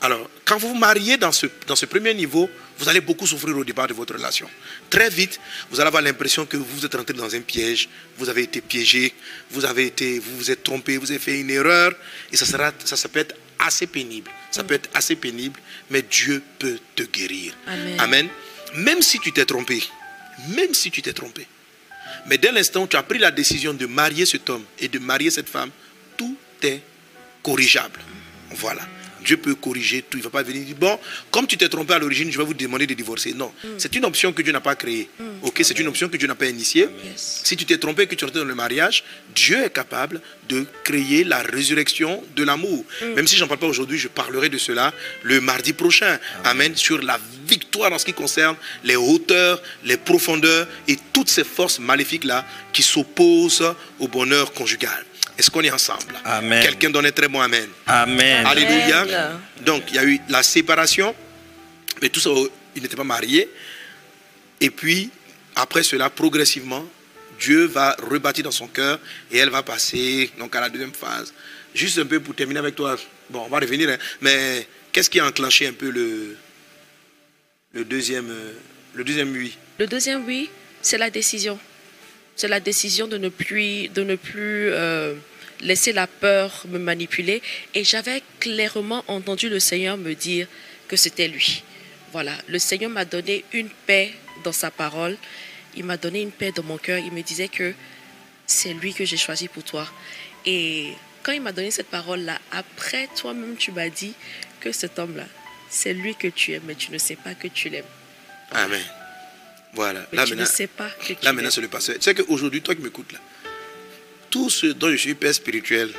Alors, quand vous vous mariez dans ce, dans ce premier niveau, vous allez beaucoup souffrir au départ de votre relation. Très vite, vous allez avoir l'impression que vous êtes rentré dans un piège, vous avez été piégé, vous avez été, vous vous êtes trompé, vous avez fait une erreur, et ça, sera, ça, ça peut être assez pénible. Ça peut être assez pénible, mais Dieu peut te guérir. Amen. Amen. Même si tu t'es trompé, même si tu t'es trompé, mais dès l'instant où tu as pris la décision de marier cet homme et de marier cette femme, tout est corrigeable. Voilà. Dieu peut corriger tout. Il ne va pas venir dire, bon, comme tu t'es trompé à l'origine, je vais vous demander de divorcer. Non, c'est une option que Dieu n'a pas créée. Ok, c'est une option que Dieu n'a pas initiée. Yes. Si tu t'es trompé et que tu rentres dans le mariage, Dieu est capable de créer la résurrection de l'amour. Même si j'en parle pas aujourd'hui, je parlerai de cela le mardi prochain. Amen. Sur la victoire en ce qui concerne les hauteurs, les profondeurs et toutes ces forces maléfiques-là qui s'opposent au bonheur conjugal. Est-ce qu'on est ensemble? Amen. Quelqu'un donne un très bon Amen. Amen. Alléluia. Amen. Donc, il y a eu la séparation, mais tout ça, ils n'étaient pas mariés. Et puis, après cela, progressivement, Dieu va rebâtir dans son cœur et elle va passer donc à la deuxième phase. Juste un peu pour terminer avec toi. Bon, on va revenir, hein, mais qu'est-ce qui a enclenché un peu le, le deuxième, euh, le deuxième oui? Le deuxième oui, c'est la décision. C'est la décision de ne plus, de ne plus euh, laisser la peur me manipuler. Et j'avais clairement entendu le Seigneur me dire que c'était lui. Voilà, le Seigneur m'a donné une paix dans sa parole. Il m'a donné une paix dans mon cœur. Il me disait que c'est lui que j'ai choisi pour toi. Et quand il m'a donné cette parole-là, après toi-même, tu m'as dit que cet homme-là, c'est lui que tu aimes, mais tu ne sais pas que tu l'aimes. Amen. Voilà. Mais Là tu maintenant, ne sais pas que tu là, maintenant c'est le pasteur. Tu sais qu'aujourd'hui, toi qui m'écoutes là, tout ce dont je suis père spirituel,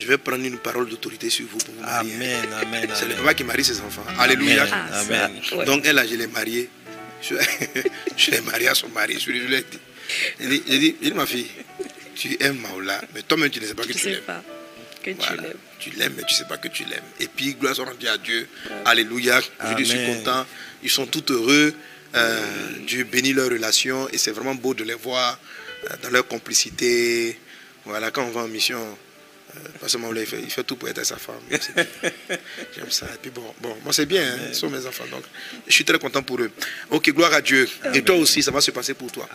je vais prendre une parole d'autorité sur vous pour vous marier. Amen. Amen. C'est le Amen. papa qui marie ses enfants. Alléluia. Amen. Ah, Amen. Donc elle, là, je l'ai mariée. Je, je l'ai mariée à son mari. Je lui ai dit, j'ai dit, j'ai dit, dit, ma fille, tu aimes Maoula, mais toi-même tu ne sais pas que Tu tu sais l'aimes. pas que tu Voilà. l'aimes. Tu l'aimes, mais tu ne sais pas que tu l'aimes. Et puis, gloire soit rendue à Dieu. Alléluia. Je suis Amen. content. Ils sont tous heureux. Euh, Dieu bénit leur relation. Et c'est vraiment beau de les voir euh, dans leur complicité. Voilà, quand on va en mission, euh, parce que Maoula, il fait, il fait tout pour être sa femme. J'aime ça. Et puis bon, bon moi c'est bien, hein, ce sont mes enfants. Donc, je suis très content pour eux. Ok, gloire à Dieu. Et toi aussi, ça va se passer pour toi.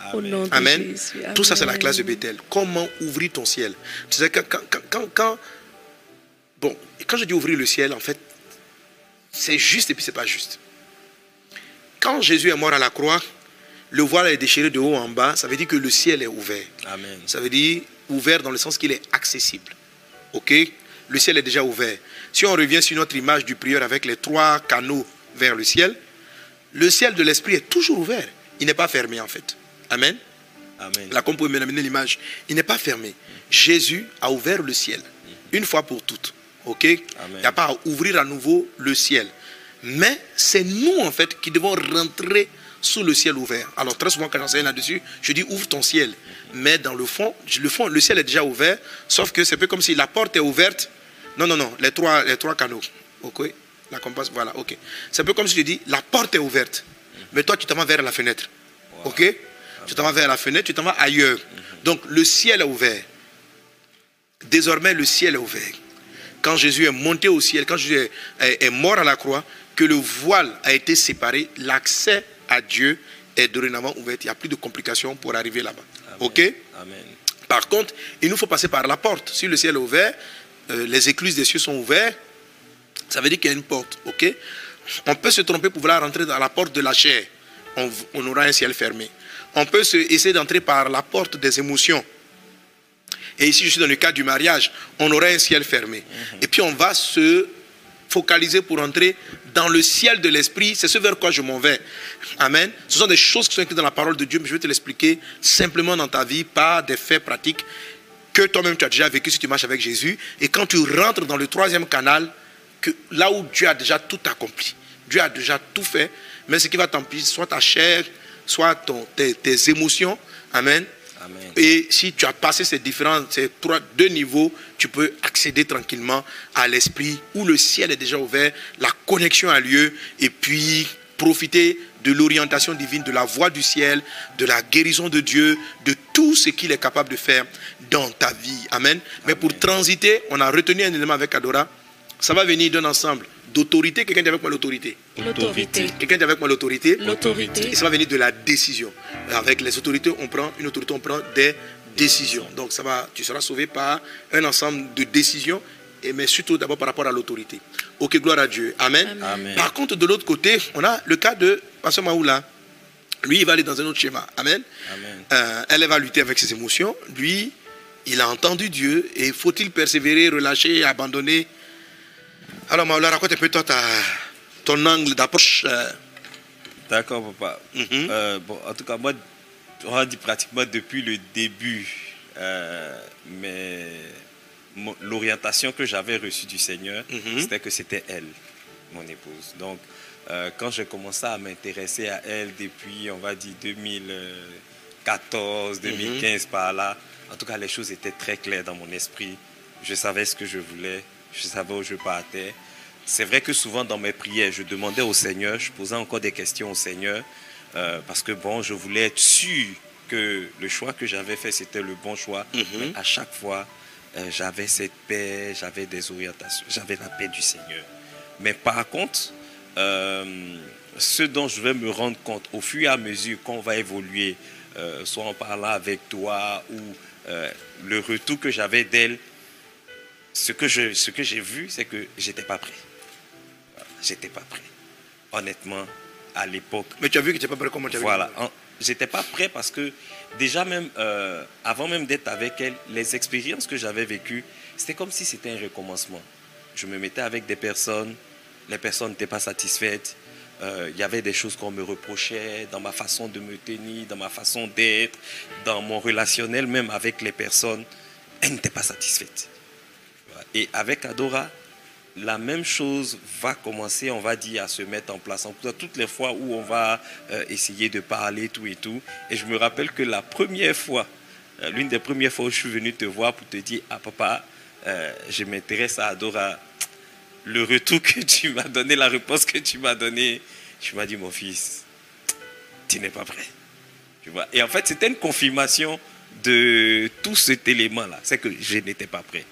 Amen. Tout ça, c'est la classe de Bethel. Comment ouvrir ton ciel? Tu sais, quand, quand, quand- quand- Bon, quand je dis ouvrir le ciel, en fait, c'est juste et puis c'est pas juste. Quand Jésus est mort à la croix, le voile est déchiré de haut en bas, ça veut dire que le ciel est ouvert. Amen. Ça veut dire ouvert dans le sens qu'il est accessible. Ok? Le ciel est déjà ouvert. Si on revient sur notre image du prieur avec les trois canaux vers le ciel, le ciel de l'esprit est toujours ouvert. Il n'est pas fermé en fait. Amen? Amen. Là, comme vous pouvez l'image, il n'est pas fermé. Jésus a ouvert le ciel, une fois pour toutes. Ok? Il n'y a pas à ouvrir à nouveau le ciel. Mais c'est nous, en fait, qui devons rentrer sous le ciel ouvert. Alors, très souvent, quand j'enseigne là-dessus, je dis ouvre ton ciel. Mais dans le fond, le fond, le ciel est déjà ouvert, sauf que c'est un peu comme si la porte est ouverte. Non, non, non, les trois, les trois canaux. Ok? La compasse, voilà, ok. C'est un peu comme si je dis la porte est ouverte, mais toi, tu t'en vas vers la fenêtre. Ok? Tu t'en vas vers la fenêtre, tu t'en vas ailleurs. Donc, le ciel est ouvert. Désormais, le ciel est ouvert. Quand Jésus est monté au ciel, quand Jésus est, est- est mort à la croix, que le voile a été séparé, l'accès à Dieu est dorénavant ouvert. Il n'y a plus de complications pour arriver là-bas. Ok? Amen. Par contre, il nous faut passer par la porte. Si le ciel est ouvert, euh, les écluses des cieux sont ouvertes, ça veut dire qu'il y a une porte. Ok? On peut se tromper pour vouloir rentrer dans la porte de la chair. On, on aura un ciel fermé. On peut se, essayer d'entrer par la porte des émotions. Et ici, je suis dans le cadre du mariage. On aura un ciel fermé. Et puis, on va se focaliser pour entrer dans le ciel de l'esprit. C'est ce vers quoi je m'en vais. Amen. Ce sont des choses qui sont écrites dans la parole de Dieu, mais je vais te l'expliquer simplement dans ta vie, par des faits pratiques que toi-même tu as déjà vécu si tu marches avec Jésus. Et quand tu rentres dans le troisième canal, que là où Dieu a déjà tout accompli, Dieu a déjà tout fait, mais ce qui va t'empêcher, soit ta chair, soit ton- tes, tes émotions. Amen. Amen. Et si tu as passé ces différents, ces trois, deux niveaux, tu peux accéder tranquillement à l'esprit où le ciel est déjà ouvert, la connexion a lieu, et puis profiter de l'orientation divine, de la voix du ciel, de la guérison de Dieu, de tout ce qu'il est capable de faire dans ta vie. Amen. Mais pour transiter, on a retenu un élément avec Adora. Ça va venir d'un ensemble d'autorité. Quelqu'un dit avec moi l'autorité. L'autorité. Quelqu'un dit avec moi l'autorité. L'autorité. Et ça va venir de la décision. Avec les autorités, on prend une autorité, on prend des décisions. Donc ça va, tu seras sauvé par un ensemble de décisions, et mais surtout d'abord par rapport à l'autorité. Ok, gloire à Dieu. Amen. Amen. Amen. Par contre, de l'autre côté, on a le cas de Pasteur Maoula. Lui, il va aller dans un autre schéma. Amen. Amen. Euh, elle va lutter avec ses émotions. Lui, il a entendu Dieu. Et faut-il persévérer, relâcher, abandonner Alors, Maoula, raconte un peu toi ta, ton angle d'approche. euh, D'accord, papa. mhm. Euh, bon, en tout cas, moi, on a dit pratiquement depuis le début, euh, mais l'orientation que j'avais reçue du Seigneur, Mhm. c'était que c'était elle, mon épouse. Donc, euh, quand j'ai commencé à m'intéresser à elle depuis, on va dire, 2014, 2015, par là, en tout cas, les choses étaient très claires dans mon esprit. Je savais ce que je voulais, je savais où je partais. C'est vrai que souvent dans mes prières, je demandais au Seigneur, je posais encore des questions au Seigneur, euh, parce que bon, je voulais être sûr que le choix que j'avais fait, c'était le bon choix. Mhm. Mais à chaque fois, euh, j'avais cette paix, j'avais des orientations, j'avais la paix du Seigneur. Mais par contre, euh, ce dont je vais me rendre compte au fur et à mesure qu'on va évoluer, soit en parlant avec toi ou le retour que j'avais d'elle, ce que je, ce que j'ai vu, c'est que j'étais pas prêt. J'étais pas prêt. Honnêtement, à l'époque, Mais tu as vu que tu n'es pas prêt comment tu voilà. J'étais pas prêt parce que déjà même euh, avant même d'être avec elle, les expériences que j'avais vécues, c'était comme si c'était un recommencement. Je me mettais avec des personnes, les personnes n'étaient pas satisfaites. Euh, Il y avait des choses qu'on me reprochait dans ma façon de me tenir, dans ma façon d'être, dans mon relationnel même avec les personnes. Elles n'étaient pas satisfaites. Et avec Adora, la même chose va commencer, on va dire, à se mettre en place. En tout cas, toutes les fois où on va euh, essayer de parler, tout et tout. Et je me rappelle que la première fois, euh, l'une des premières fois où je suis venu te voir pour te dire, ah papa, euh, je m'intéresse à Adora, le retour que tu m'as donné, la réponse que tu m'as donnée, tu m'as dit, mon fils, tu n'es pas prêt. Tu vois Et en fait, c'était une confirmation de tout cet élément-là. C'est que je n'étais pas prêt.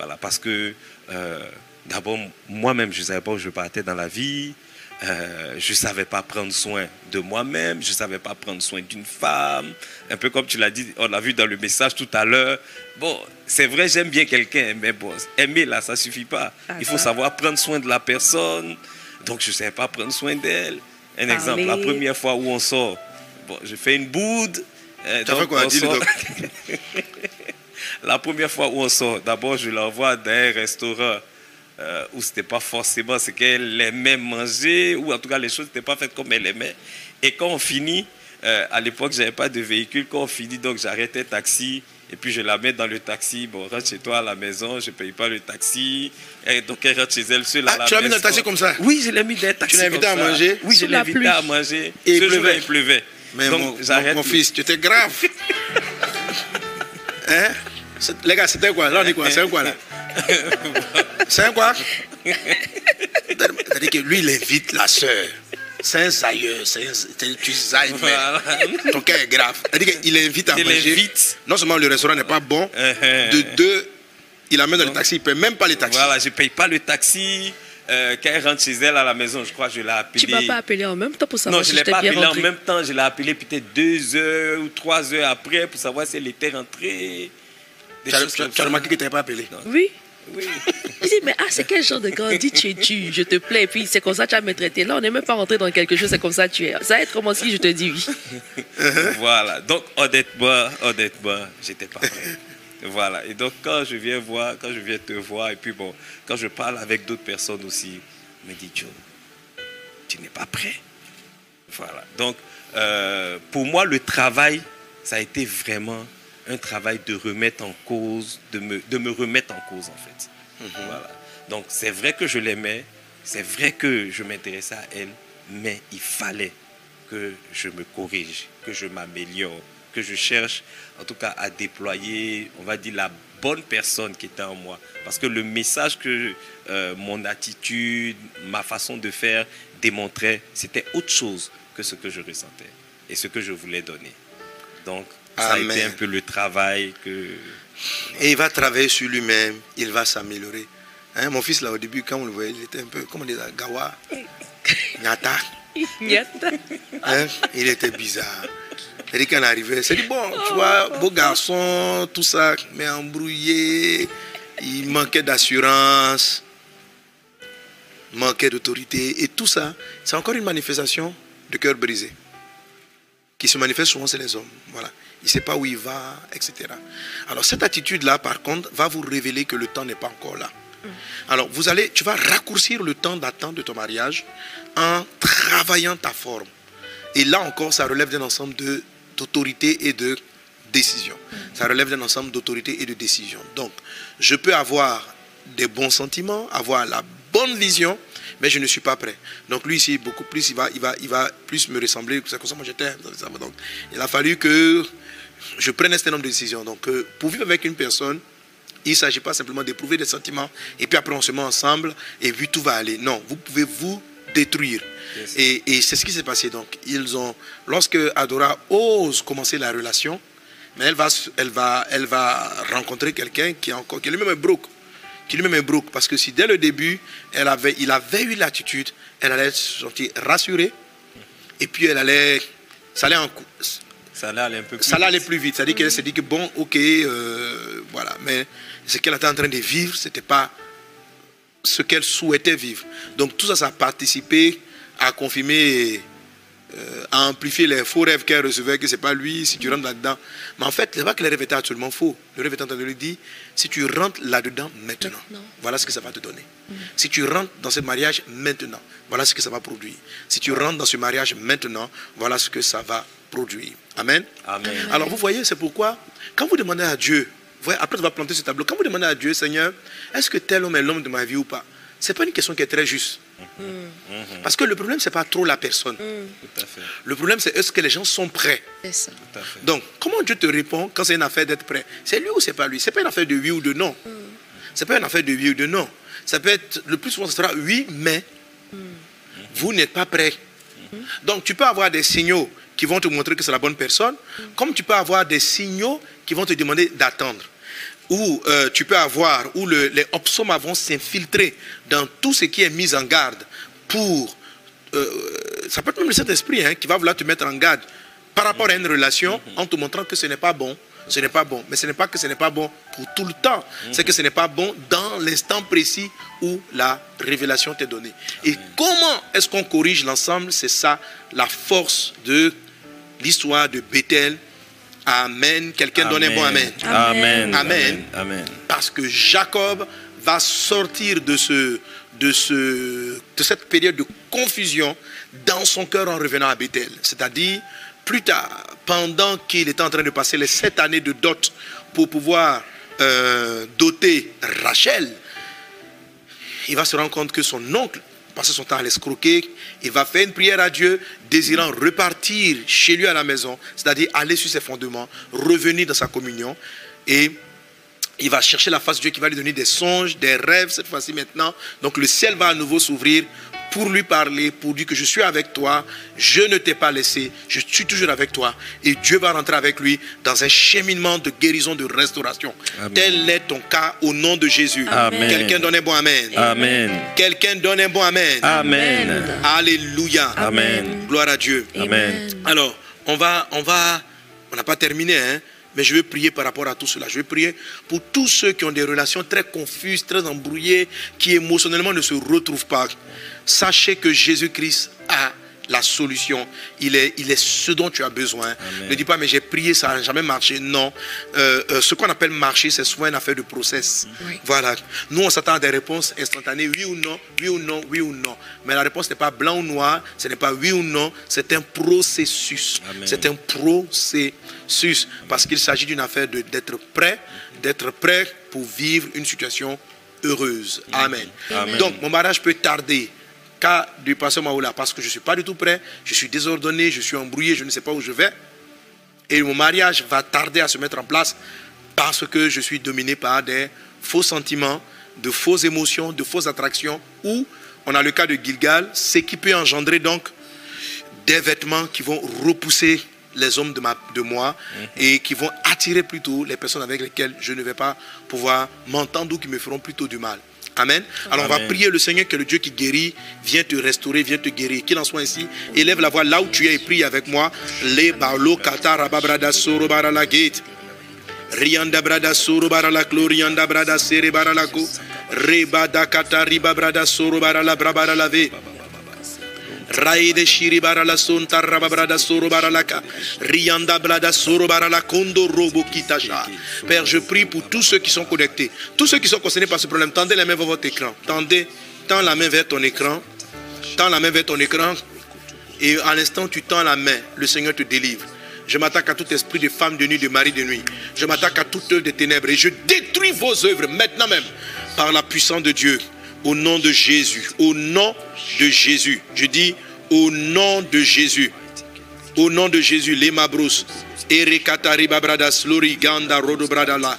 Voilà, parce que euh, d'abord, moi-même, je ne savais pas où je partais dans la vie. Euh, je ne savais pas prendre soin de moi-même. Je ne savais pas prendre soin d'une femme. Un peu comme tu l'as dit, on l'a vu dans le message tout à l'heure. Bon, c'est vrai, j'aime bien quelqu'un, mais bon, aimer là, ça ne suffit pas. Il faut savoir prendre soin de la personne. Donc, je ne savais pas prendre soin d'elle. Un Parler. exemple, la première fois où on sort, bon, je fais une boude. euh, Tu as fait donc quoi on sort-. la première fois où on sort, d'abord, je l'envoie dans un restaurant euh, où ce n'était pas forcément ce qu'elle aimait manger, ou en tout cas, les choses n'étaient pas faites comme elle aimait. Et quand on finit, euh, à l'époque, je n'avais pas de véhicule. Quand on finit, donc j'arrête un taxi. Et puis je la mets dans le taxi. Bon, rentre chez toi à la maison, je ne paye pas le taxi. Et donc elle rentre chez elle seule à Ah, la tu l'as mis dans le taxi comme ça? Oui, je l'ai mis dans le taxi. l'as invité comme à ça. manger? Oui, je l'ai la invité à manger. Et il Ce jour-là, pleuvait. il pleuvait. Mais donc mon, j'arrête. mon fils, tu étais grave. hein? Les gars, c'était quoi? Là, on dit quoi? C'est un quoi là? C'est un quoi? C'est-à-dire que lui, il invite la sœur. C'est un zailleur. C'est un... Tu zailles, mais Voilà. ton cas est grave. C'est-à-dire qu'il invite à Il manger. invite. Non seulement le restaurant n'est pas bon, Uh-huh. de deux, il amène dans le taxi, il ne paie même pas les taxis. Voilà, je ne paye pas le taxi. Euh, quand elle rentre chez elle à la maison, je crois que je l'ai appelé. Tu m'as pas appelé en même temps pour savoir Non, je si ne l'ai pas bien appelé en même temps. Je l'ai appelé peut-être deux heures ou trois heures après pour savoir si elle était rentrée. Des Tu as, choses tu comme tu as ça. remarqué que tu n'avais pas appelé. Oui. Oui. Il dit, mais ah, c'est quel genre de grandi tu es-tu Je te plais, et puis c'est comme ça que tu vas me traiter. Là, on n'est même pas rentré dans quelque chose, c'est comme ça que tu es. Ça va être comment si je te dis oui. voilà. Donc, honnêtement, honnêtement, j'étais pas prêt. Voilà. Et donc, quand je viens voir, quand je viens te voir, et puis bon, quand je parle avec d'autres personnes aussi, on me dit, Joe, tu n'es pas prêt. Voilà. Donc, euh, pour moi, le travail, ça a été vraiment un travail de remettre en cause, de me, de me remettre en cause, en fait. Voilà. Donc, c'est vrai que je l'aimais, c'est vrai que je m'intéressais à elle, mais il fallait que je me corrige, que je m'améliore, que je cherche en tout cas à déployer, on va dire, la bonne personne qui était en moi. Parce que le message que euh, mon attitude, ma façon de faire démontrait, c'était autre chose que ce que je ressentais et ce que je voulais donner. Donc, ça a été un peu le travail que... Et il va travailler sur lui-même, il va s'améliorer. Hein, mon fils, là, au début, quand on le voyait, il était un peu, comment on dit, gawa, nyata. Hein, il était bizarre. C'est-à-dire qu'on arrivait, c'est dit, bon, tu vois, beau garçon, tout ça, mais embrouillé, il manquait d'assurance, manquait d'autorité, et tout ça, c'est encore une manifestation de cœur brisé, qui se manifeste souvent, c'est les hommes. Voilà. Il ne sait pas où il va, etc. Alors cette attitude-là, par contre, va vous révéler que le temps n'est pas encore là. Alors, vous allez, tu vas raccourcir le temps d'attente de ton mariage en travaillant ta forme. Et là encore, ça relève d'un ensemble de- d'autorité et de décision. Ça relève d'un ensemble d'autorité et de décision. Donc, je peux avoir des bons sentiments, avoir la bonne vision, mais je ne suis pas prêt. Donc lui ici, beaucoup plus, il va, il va, il va plus me ressembler. C'est comme ça, moi j'étais. Donc, il a fallu que je prenne un certain nombre de décisions. Donc, euh, pour vivre avec une personne, il ne s'agit pas simplement d'éprouver des sentiments et puis après on se met ensemble et puis tout va aller. Non, vous pouvez vous détruire. Yes. Et, et c'est ce qui s'est passé. Donc, ils ont, lorsque Adora ose commencer la relation, mais elle va, s- elle va, elle va rencontrer quelqu'un qui est encore, qui lui-même un broke, qui lui-même est broke, parce que si dès le début, elle avait, il avait eu l'attitude, elle allait se sentir rassurée, et puis elle allait, ça allait en Ça allait aller un peu plus ça allait aller vite. plus vite. C'est-à-dire qu'elle s'est dit que bon, ok, euh, voilà. Mais ce qu'elle était en train de vivre, ce n'était pas ce qu'elle souhaitait vivre. Donc tout ça, ça a participé à confirmer, euh, à amplifier les faux rêves qu'elle recevait, que ce n'est pas lui, si tu rentres là-dedans. Mais en fait, c'est pas que le rêve était absolument faux. Le rêve était en train de lui dire, si tu rentres là-dedans maintenant, Maintenant. voilà ce que ça va te donner. Si tu rentres dans ce mariage maintenant, voilà ce que ça va produire. Si tu rentres dans ce mariage maintenant, voilà ce que ça va produire. Amen. Amen. Alors vous voyez, c'est pourquoi, quand vous demandez à Dieu, après tu vas planter ce tableau, quand vous demandez à Dieu, Seigneur, est-ce que tel homme est l'homme de ma vie ou pas? Ce n'est pas une question qui est très juste. Parce que le problème, ce n'est pas trop la personne. Tout à fait. Le problème, c'est est-ce que les gens sont prêts? C'est ça. Tout à fait. Donc, comment Dieu te répond quand c'est une affaire d'être prêt? C'est lui ou c'est pas lui? C'est pas une affaire de oui ou de non. C'est pas une affaire de oui ou de non. Ça peut être, le plus souvent, ce sera oui, mais vous n'êtes pas prêt. Donc, tu peux avoir des signaux qui vont te montrer que c'est la bonne personne, comme tu peux avoir des signaux qui vont te demander d'attendre. Ou euh, tu peux avoir, où le- les opsomes vont s'infiltrer dans tout ce qui est mis en garde pour euh, ça peut être même le Saint-Esprit hein, qui va vouloir te mettre en garde par rapport à une relation en te montrant que ce n'est pas bon. Ce n'est pas bon. Mais ce n'est pas que ce n'est pas bon pour tout le temps. C'est que ce n'est pas bon dans l'instant précis où la révélation t'est donnée. Et comment est-ce qu'on corrige l'ensemble? C'est ça la force de l'histoire de Bethel. Amen. Quelqu'un donne un bon Amen. Amen. Amen. Parce que Jacob va sortir de, ce, de, ce, de cette période de confusion dans son cœur en revenant à Bethel. C'est-à-dire, plus tard, pendant qu'il était en train de passer les sept années de dot pour pouvoir euh, doter Rachel, il va se rendre compte que son oncle passait son temps à l'escroquer. Il va faire une prière à Dieu, désirant repartir chez lui à la maison, c'est-à-dire aller sur ses fondements, revenir dans sa communion. Et il va chercher la face de Dieu qui va lui donner des songes, des rêves cette fois-ci maintenant. Donc le ciel va à nouveau s'ouvrir pour lui parler, pour dire que je suis avec toi, je ne t'ai pas laissé, je suis toujours avec toi. Et Dieu va rentrer avec lui dans un cheminement de guérison, de restauration. Amen. Tel est ton cas au nom de Jésus. Amen. Quelqu'un donne un bon Amen. Amen. Quelqu'un donne un bon Amen. Amen. Alléluia. Amen. Gloire à Dieu. Amen. Alors, on va, on va, on n'a pas terminé, hein, mais je vais prier par rapport à tout cela. Je vais prier pour tous ceux qui ont des relations très confuses, très embrouillées, qui émotionnellement ne se retrouvent pas. Sachez que Jésus-Christ a la solution. Il est, il est ce dont tu as besoin. Amen. Ne dis pas, mais j'ai prié, ça n'a jamais marché. Non. Euh, euh, ce qu'on appelle marcher, c'est souvent une affaire de process. Oui. Voilà. Nous, on s'attend à des réponses instantanées, oui ou non, oui ou non, oui ou non. Mais la réponse n'est pas blanc ou noir, ce n'est pas oui ou non, c'est un processus. C'est un processus. Parce qu'il s'agit d'une affaire de- d'être prêt, d'être prêt pour vivre une situation heureuse. Amen. Amen. Donc, mon mariage peut tarder. Cas du pasteur Maoula, parce que je ne suis pas du tout prêt, je suis désordonné, je suis embrouillé, je ne sais pas où je vais. Et mon mariage va tarder à se mettre en place parce que je suis dominé par des faux sentiments, de fausses émotions, de fausses attractions, ou on a le cas de Gilgal, ce qui peut engendrer donc des vêtements qui vont repousser les hommes de, ma, de moi et qui vont attirer plutôt les personnes avec lesquelles je ne vais pas pouvoir m'entendre ou qui me feront plutôt du mal. Amen. Alors on va prier le Seigneur que le Dieu qui guérit vient te restaurer, vient te guérir. Qu'il en soit ainsi. Élève la voix là où tu es et prie avec moi. Le balo kata rababrada soro barala gate. Rianda brada soro barala klo rianda brada sere barala ko. Reba da kata riba brada soro barala brabara lave. Raide baralaka. Rianda kondo. Père, je prie pour tous ceux qui sont connectés, tous ceux qui sont concernés par ce problème. Tendez la main vers votre écran. Tendez, tends la main vers ton écran. Tends la main vers ton écran. Et à l'instant, tu tends la main, le Seigneur te délivre. Je m'attaque à tout esprit de femme de nuit, de mari de nuit. Je m'attaque à toute œuvre des ténèbres et je détruis vos œuvres maintenant même par la puissance de Dieu. Au nom de Jésus. Au nom de Jésus. Je dis au nom de Jésus. Au nom de Jésus. Les mabros. Erekatari babradas lori ganda rodo bradala.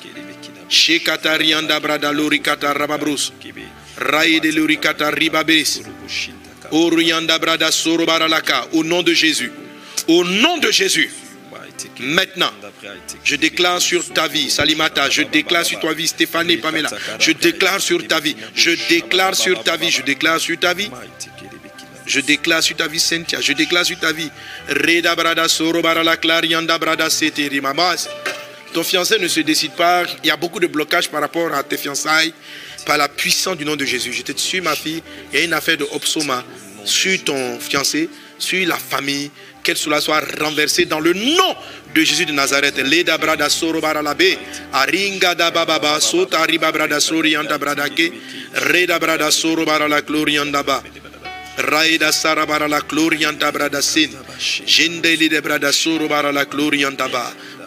Shekatari anda brada lori kata rababros. Raide lori kata ribabris. Orianda brada soro baralaka. Au nom de Jésus. Au nom de Jésus. Maintenant, je déclare sur ta vie, Salimata, je déclare sur ta vie, Stéphanie, Pamela, je déclare sur ta vie, je déclare sur ta vie, je déclare sur ta vie, je déclare sur ta vie, Cynthia, je déclare sur ta vie, Reda Brada Soro Barala Clarianda Brada Mamas. Ton fiancé ne se décide pas, il y a beaucoup de blocages par rapport à tes fiançailles, par la puissance du nom de Jésus. Je te suis, ma fille, il y a une affaire de Opsoma sur ton fiancé, sur la famille, qu'elle cela soit renversée dans le nom de Jésus de Nazareth.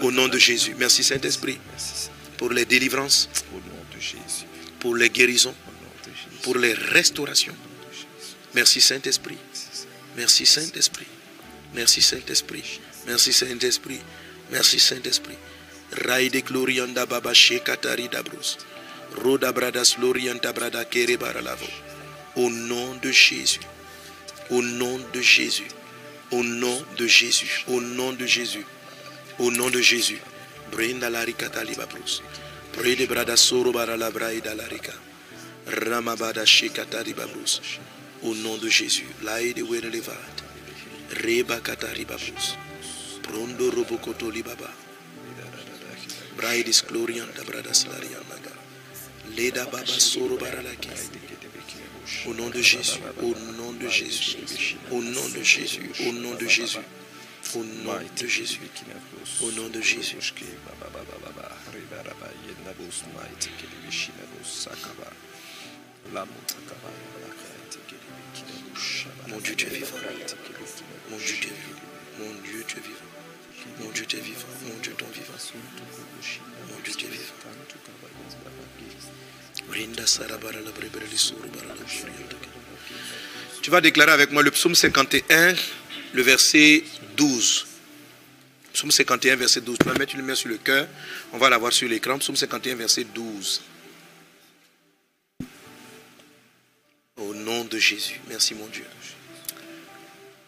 Au nom de Jésus. Merci Saint-Esprit pour les délivrances, pour les guérisons, pour les restaurations. Merci Saint-Esprit. Merci Saint-Esprit. Merci Saint-Esprit. Merci Saint-Esprit. Merci Saint-Esprit. Raide glorianda baba shekatari dabrus. Roda bradas glorianda brada kere baralavo. Au nom de Jésus. Au nom de Jésus. Au nom de Jésus. Au nom de Jésus. Au nom de Jésus. Brenda larika libabrus. Brede brada soro barala braida larika. Ramabada shekatari babrus. Au nom de Jésus. Laide wenelevat. Reba katari babrus. Prondo robokoto libaba. Braidis glorian da bradas larianaga. Leda baba soro baralaki. Au nom de Jésus, au nom de Jésus, au nom de Jésus, au nom de Jésus, au nom de Jésus, au nom de Jésus. Mon Dieu, tu es vivant. Mon Dieu, tu es vivant. Mon Dieu, tu es vivant. Mon Dieu, tu es vivant. Mon Dieu, ton vivant. Mon Dieu, tu es vivant. Tu vas déclarer avec moi le psaume 51, le verset 12. Psaume 51, verset 12. Tu vas mettre une main sur le cœur. On va l'avoir sur l'écran. Psaume 51, verset 12. Au nom de Jésus. Merci mon Dieu.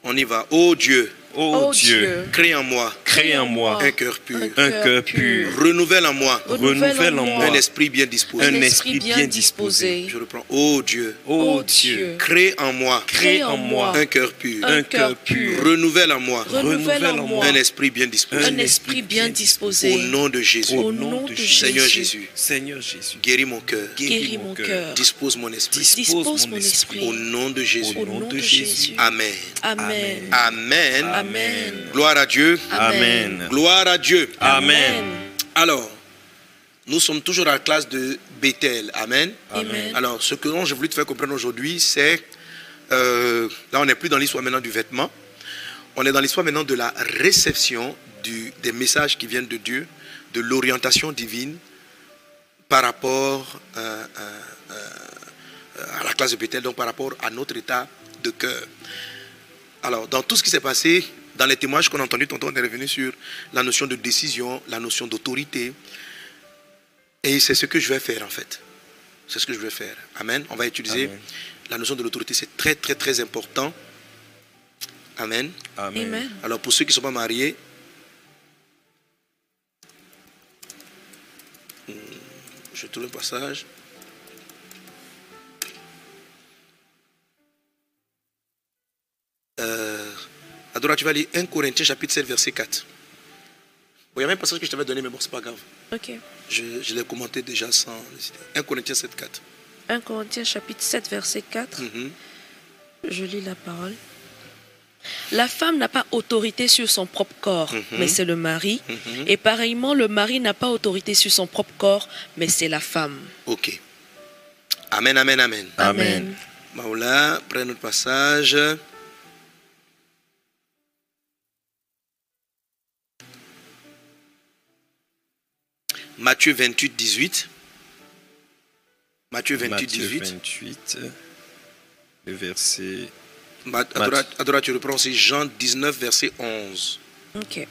On y va. Ô Dieu, Ô Ô Dieu, Dieu, crée en moi crée en moi un cœur pur. un cœur pur, Renouvelle en moi renouvelle en moi un esprit bien disposé. un esprit bien disposé. Je reprends. Ô Dieu, Ô Ô Dieu, Dieu, crée en moi crée en moi un cœur pur. un cœur pur, Renouvelle en moi renouvelle en moi un esprit bien disposé. un esprit bien disposé. Au nom de Jésus. Au nom de Seigneur Jésus. Jésus, Seigneur Jésus, guéris mon cœur. Guéris mon cœur. Dispose mon esprit. Dispose mon esprit. Au nom de Jésus. Au nom de Jésus. Amen. Amen. Amen. Amen. Gloire à Dieu. Amen. Gloire à Dieu. Amen. Alors, nous sommes toujours à la classe de Bethel. Amen. Amen. Alors, ce que j'ai voulu te faire comprendre aujourd'hui, c'est. euh, là, on n'est plus dans l'histoire maintenant du vêtement. On est dans l'histoire maintenant de la réception du- des messages qui viennent de Dieu, de l'orientation divine par rapport euh, euh, euh, à la classe de Bethel, donc par rapport à notre état de cœur. Alors, dans tout ce qui s'est passé, dans les témoignages qu'on a entendus, tantôt, on est revenu sur la notion de décision, la notion d'autorité. Et c'est ce que je vais faire, en fait. C'est ce que je vais faire. Amen. On va utiliser Amen. la notion de l'autorité. C'est très, très, très important. Amen. Amen. Amen. Alors, pour ceux qui ne sont pas mariés, hmm, je trouve un passage. Euh, Adora, tu vas lire 1 Corinthiens chapitre 7, verset 4. Bon, il y a même un passage que je t'avais donné, mais bon, c'est pas grave. Ok. Je, je l'ai commenté déjà sans hésiter. 1 Corinthiens 7, 4. 1 Corinthiens chapitre 7 verset 4. Mhm. Je lis la parole. La femme n'a pas autorité sur son propre corps, Mhm. mais c'est le mari. Et pareillement, le mari n'a pas autorité sur son propre corps, mais c'est la femme. Ok. Amen, amen, amen. Amen. Maoula, prenez notre passage. Matthieu 28, 18. Matthieu 28, Matthieu 18. 28, le verset. Adora, Adora, tu reprends aussi Jean 19, verset 11. Ok.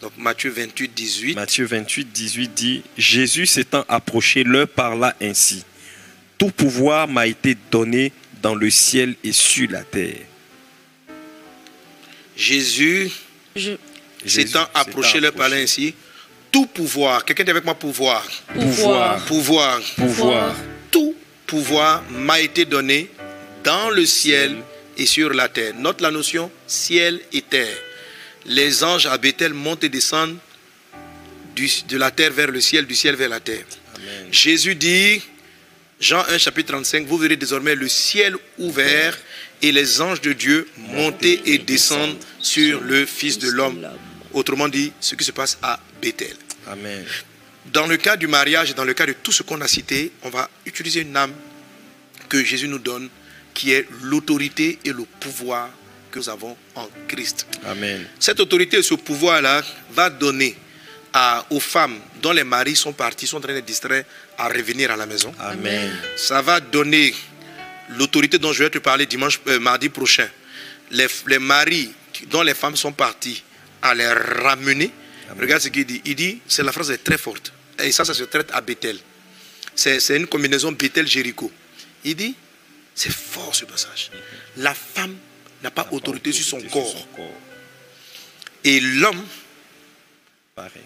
Donc Matthieu 28, 18. Matthieu 28, 18 dit Jésus s'étant approché leur parla ainsi Tout pouvoir m'a été donné dans le ciel et sur la terre. Jésus s'étant approché leur parlait ainsi. Tout pouvoir, quelqu'un dit avec moi pouvoir. Pouvoir. Pouvoir. Pouvoir. Tout pouvoir m'a été donné dans le ciel et sur la terre. Note la notion ciel et terre. Les anges à Bethel montent et descendent du- de la terre vers le ciel, du ciel vers la terre. Amen. Jésus dit, Jean 1 chapitre 35, vous verrez désormais le ciel ouvert et les anges de Dieu monter et descendre sur le Fils de l'homme. Autrement dit, ce qui se passe à Bethel. Amen. Dans le cas du mariage et dans le cas de tout ce qu'on a cité, on va utiliser une âme que Jésus nous donne, qui est l'autorité et le pouvoir que nous avons en Christ. Amen. Cette autorité et ce pouvoir-là va donner à- aux femmes dont les maris sont partis, sont en train d'être distraits, à revenir à la maison. Amen. Ça va donner l'autorité dont je vais te parler dimanche, euh, mardi prochain. Les, les maris dont les femmes sont parties, à les ramener. Amen. Regarde ce qu'il dit. Il dit, c'est la phrase est très forte. Et ça, ça se traite à Bethel. C'est une combinaison Bethel-Jéricho. Il dit, c'est fort ce passage. La femme n'a pas autorité sur son corps. Et l'homme, Pareil.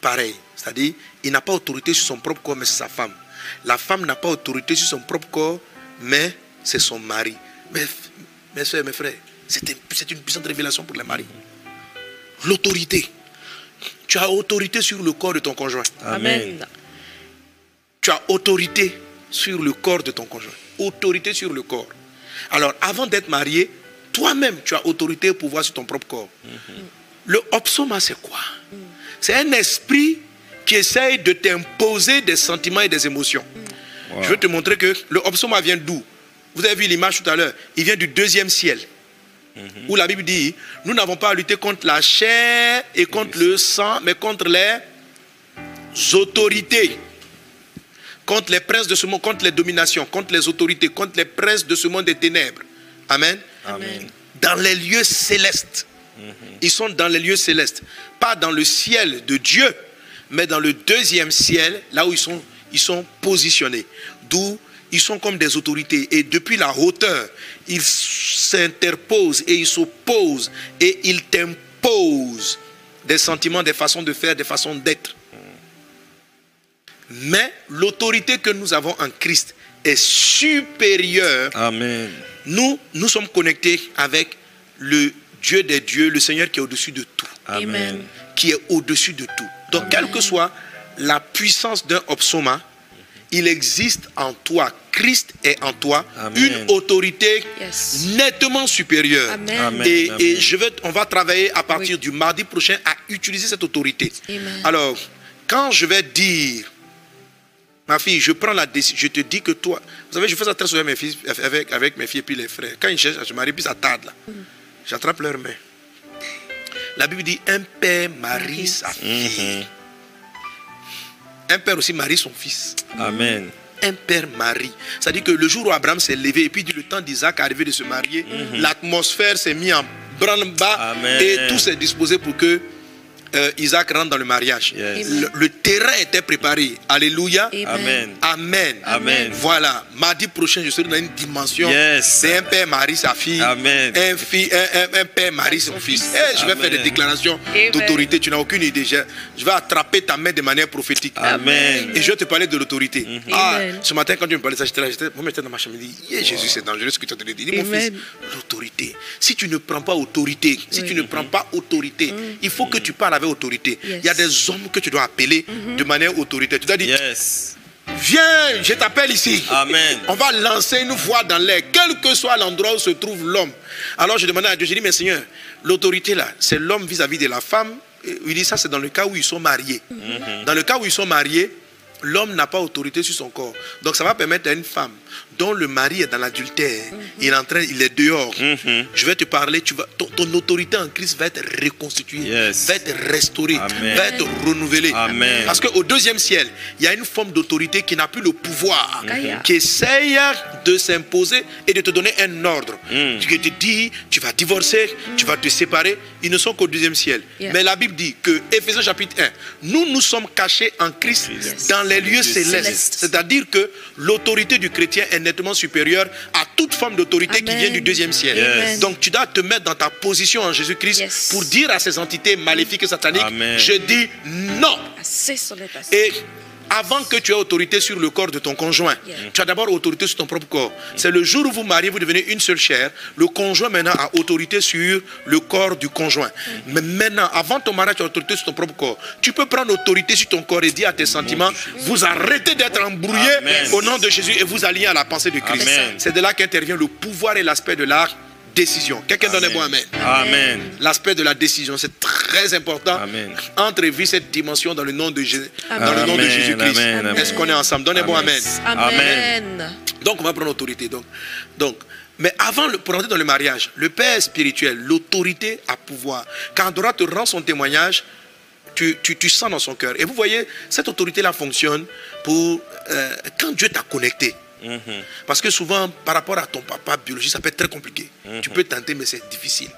pareil. C'est-à-dire, il n'a pas autorité sur son propre corps, mais c'est sa femme. La femme n'a pas autorité sur son propre corps, mais c'est son mari. Mais, mes soeurs, mes frères, c'est une, c'est une puissante révélation pour les maris. L'autorité. Tu as autorité sur le corps de ton conjoint. Amen. Tu as autorité sur le corps de ton conjoint. Autorité sur le corps. Alors, avant d'être marié, toi-même, tu as autorité et pouvoir sur ton propre corps. Le opsoma, c'est quoi? C'est un esprit qui essaye de t'imposer des sentiments et des émotions. Wow. Je vais te montrer que le opsoma vient d'où? Vous avez vu l'image tout à l'heure. Il vient du deuxième ciel. Où la Bible dit, nous n'avons pas à lutter contre la chair et contre le sang, mais contre les autorités. Contre les princes de ce monde, contre les dominations, contre les autorités, contre les princes de ce monde des ténèbres. Amen. Amen. Dans les lieux célestes. Ils sont dans les lieux célestes. Pas dans le ciel de Dieu, mais dans le deuxième ciel, là où ils sont, ils sont positionnés. D'où ils sont comme des autorités. Et depuis la hauteur, ils s'interposent et ils s'opposent et ils t'imposent des sentiments, des façons de faire, des façons d'être. Mais l'autorité que nous avons en Christ est supérieure Amen. nous, nous sommes connectés avec le Dieu des dieux, le Seigneur qui est au-dessus de tout, Amen. qui est au-dessus de tout. Donc, quelle que soit la puissance d'un opsoma, il existe en toi, Christ est en toi, Amen. une autorité Yes. nettement supérieure. Amen. Amen. Et, Amen. et je vais, on va travailler à partir Oui. du mardi prochain à utiliser cette autorité. Amen. Alors, quand je vais dire, ma fille, je prends la décision, je te dis que toi, vous savez, je fais ça très souvent avec mes, fils, avec, avec mes filles et puis les frères. Quand ils cherchent à se marier, puis ça tarde là. J'attrape leurs mains. La Bible dit un père marie sa fille. Mhm. Un père aussi marie son fils. Amen. Un père marie. C'est-à-dire que le jour où Abraham s'est levé et puis le temps d'Isaac arrivé de se marier, l'atmosphère s'est mise en branle-bas Amen. et tout s'est disposé pour que euh, Isaac rentre dans le mariage. Yes. Le, le terrain était préparé. Alléluia. Amen. Amen. Amen. Voilà. Mardi prochain, je serai dans une dimension. Yes. C'est un père marie sa fille. Amen. Un, fille, un, un- un père marie son fils. Eh, je vais Amen. faire des déclarations d'autorité. Tu n'as aucune idée. Je, je vais attraper ta main de manière prophétique. Amen. Et je vais te parler de l'autorité. Ah, Amen. ce matin, quand tu me parlais de ça, j'étais là, moi, j'étais dans ma chambre, je me dis, Yeah, Jésus, c'est dangereux ce que tu as donné. Dit, mon fils, l'autorité. Si tu ne prends pas autorité, si Oui. tu ne prends pas autorité, il faut que tu parles avec autorité. Yes. Il y a des hommes que tu dois appeler de manière autoritaire. Tu dois dire, Yes. Viens, je t'appelle ici. Amen. On va lancer une voix dans l'air, quel que soit l'endroit où se trouve l'homme. Alors je demandais à Dieu, j'ai dit, mais Seigneur, l'autorité là, c'est l'homme vis-à-vis de la femme. Il dit, ça c'est dans le cas où ils sont mariés. Dans le cas où ils sont mariés, l'homme n'a pas autorité sur son corps. Donc ça va permettre à une femme dont le mari est dans l'adultère, il est en train, il est dehors. Mhm. Je vais te parler, tu vas, ton, ton autorité en Christ va être reconstituée, Yes. va être restaurée, Amen. va être renouvelée. Amen. Parce qu'au deuxième ciel, il y a une forme d'autorité qui n'a plus le pouvoir, Mhm. qui essaye de s'imposer et de te donner un ordre. Mm. Qui te dit, tu vas divorcer, tu vas te séparer. Ils ne sont qu'au deuxième ciel. Yeah. Mais la Bible dit que, Ephésiens chapitre 1, nous nous sommes cachés en Christ Yes. dans les lieux célestes. C'est-à-dire que l'autorité du chrétien est nettement supérieure à toute forme d'autorité qui vient du deuxième ciel. Yes. Donc tu dois te mettre dans ta position en Jésus-Christ Yes. pour dire à ces entités maléfiques et sataniques, Amen. je dis non. Assez solide, assez. Et avant que tu aies autorité sur le corps de ton conjoint, Yeah. tu as d'abord autorité sur ton propre corps. C'est le jour où vous mariez, vous devenez une seule chair. Le conjoint maintenant a autorité sur le corps du conjoint. Mais maintenant, avant ton mariage, tu as autorité sur ton propre corps. Tu peux prendre autorité sur ton corps et dire à tes sentiments, vous arrêtez d'être embrouillés Amen. au nom de Jésus et vous alliez à la pensée de Christ. C'est de là qu'intervient le pouvoir et l'aspect de la décision. Quelqu'un donne un bon amen. Amen. L'aspect de la décision, c'est très important. Amen. Entrevue cette dimension dans le nom de, Jésus, Amen. dans le nom de Amen, Jésus-Christ. Est-ce qu'on est ensemble? Donnez bon amen. Amen. Donc on va prendre l'autorité. Donc, donc, mais avant, le, pour entrer dans le mariage, le père spirituel, l'autorité à pouvoir. Quand Dora te rend son témoignage, tu, tu, tu sens dans son cœur. Et vous voyez, cette autorité-là fonctionne pour euh, quand Dieu t'a connecté. Mhm. Parce que souvent, par rapport à ton papa biologique, ça peut être très compliqué. Tu peux tenter, mais c'est difficile.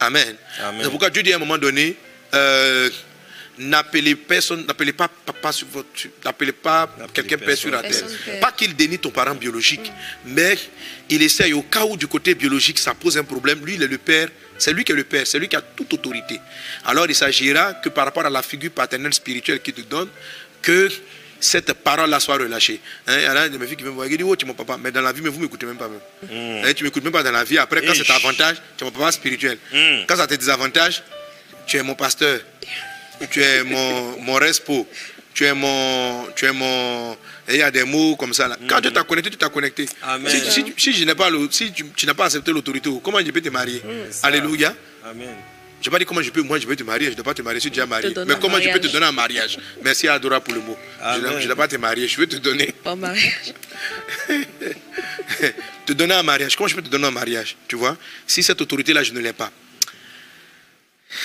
Amen. Amen. C'est pourquoi Dieu dit à un moment donné, euh, n'appelez personne, n'appelez pas papa sur votre, n'appelez pas quelqu'un père sur la terre. Pas qu'il dénie ton parent biologique, mais il essaye au cas où du côté biologique ça pose un problème. Lui, il est le père. C'est lui qui est le père, c'est lui qui a toute autorité. Alors il s'agira que par rapport à la figure paternelle spirituelle qu'il te donne, que cette parole-là soit relâchée. Hein, il y en a de mes filles qui me voient, qui disent, oh, tu es mon papa, mais dans la vie, mais vous ne m'écoutez même pas. Même. Hein, tu ne m'écoutes même pas dans la vie. Après, quand c'est avantage, tu es mon papa spirituel. Mm. Quand ça te désavantage, tu es mon pasteur. Tu es mon, mon respo. Tu es mon. Tu es mon. Il y a des mots comme ça. Là. Quand Dieu t'a connecté, tu t'as connecté. Amen. Si, si, si je n'ai pas le- si tu, tu n'as pas accepté l'autorité, comment je peux te marier? Alléluia. Amen. Je n'ai pas dit comment je peux, moi je peux te marier, je ne dois pas te marier, je suis déjà marié. Mais un comment je peux te donner un mariage? Merci Adora pour le mot. Amen. ne je ne dois pas te marier, je veux te donner. Pas mariage. te donner un mariage. Comment je peux te donner un mariage Tu vois? Si cette autorité-là, je ne l'ai pas.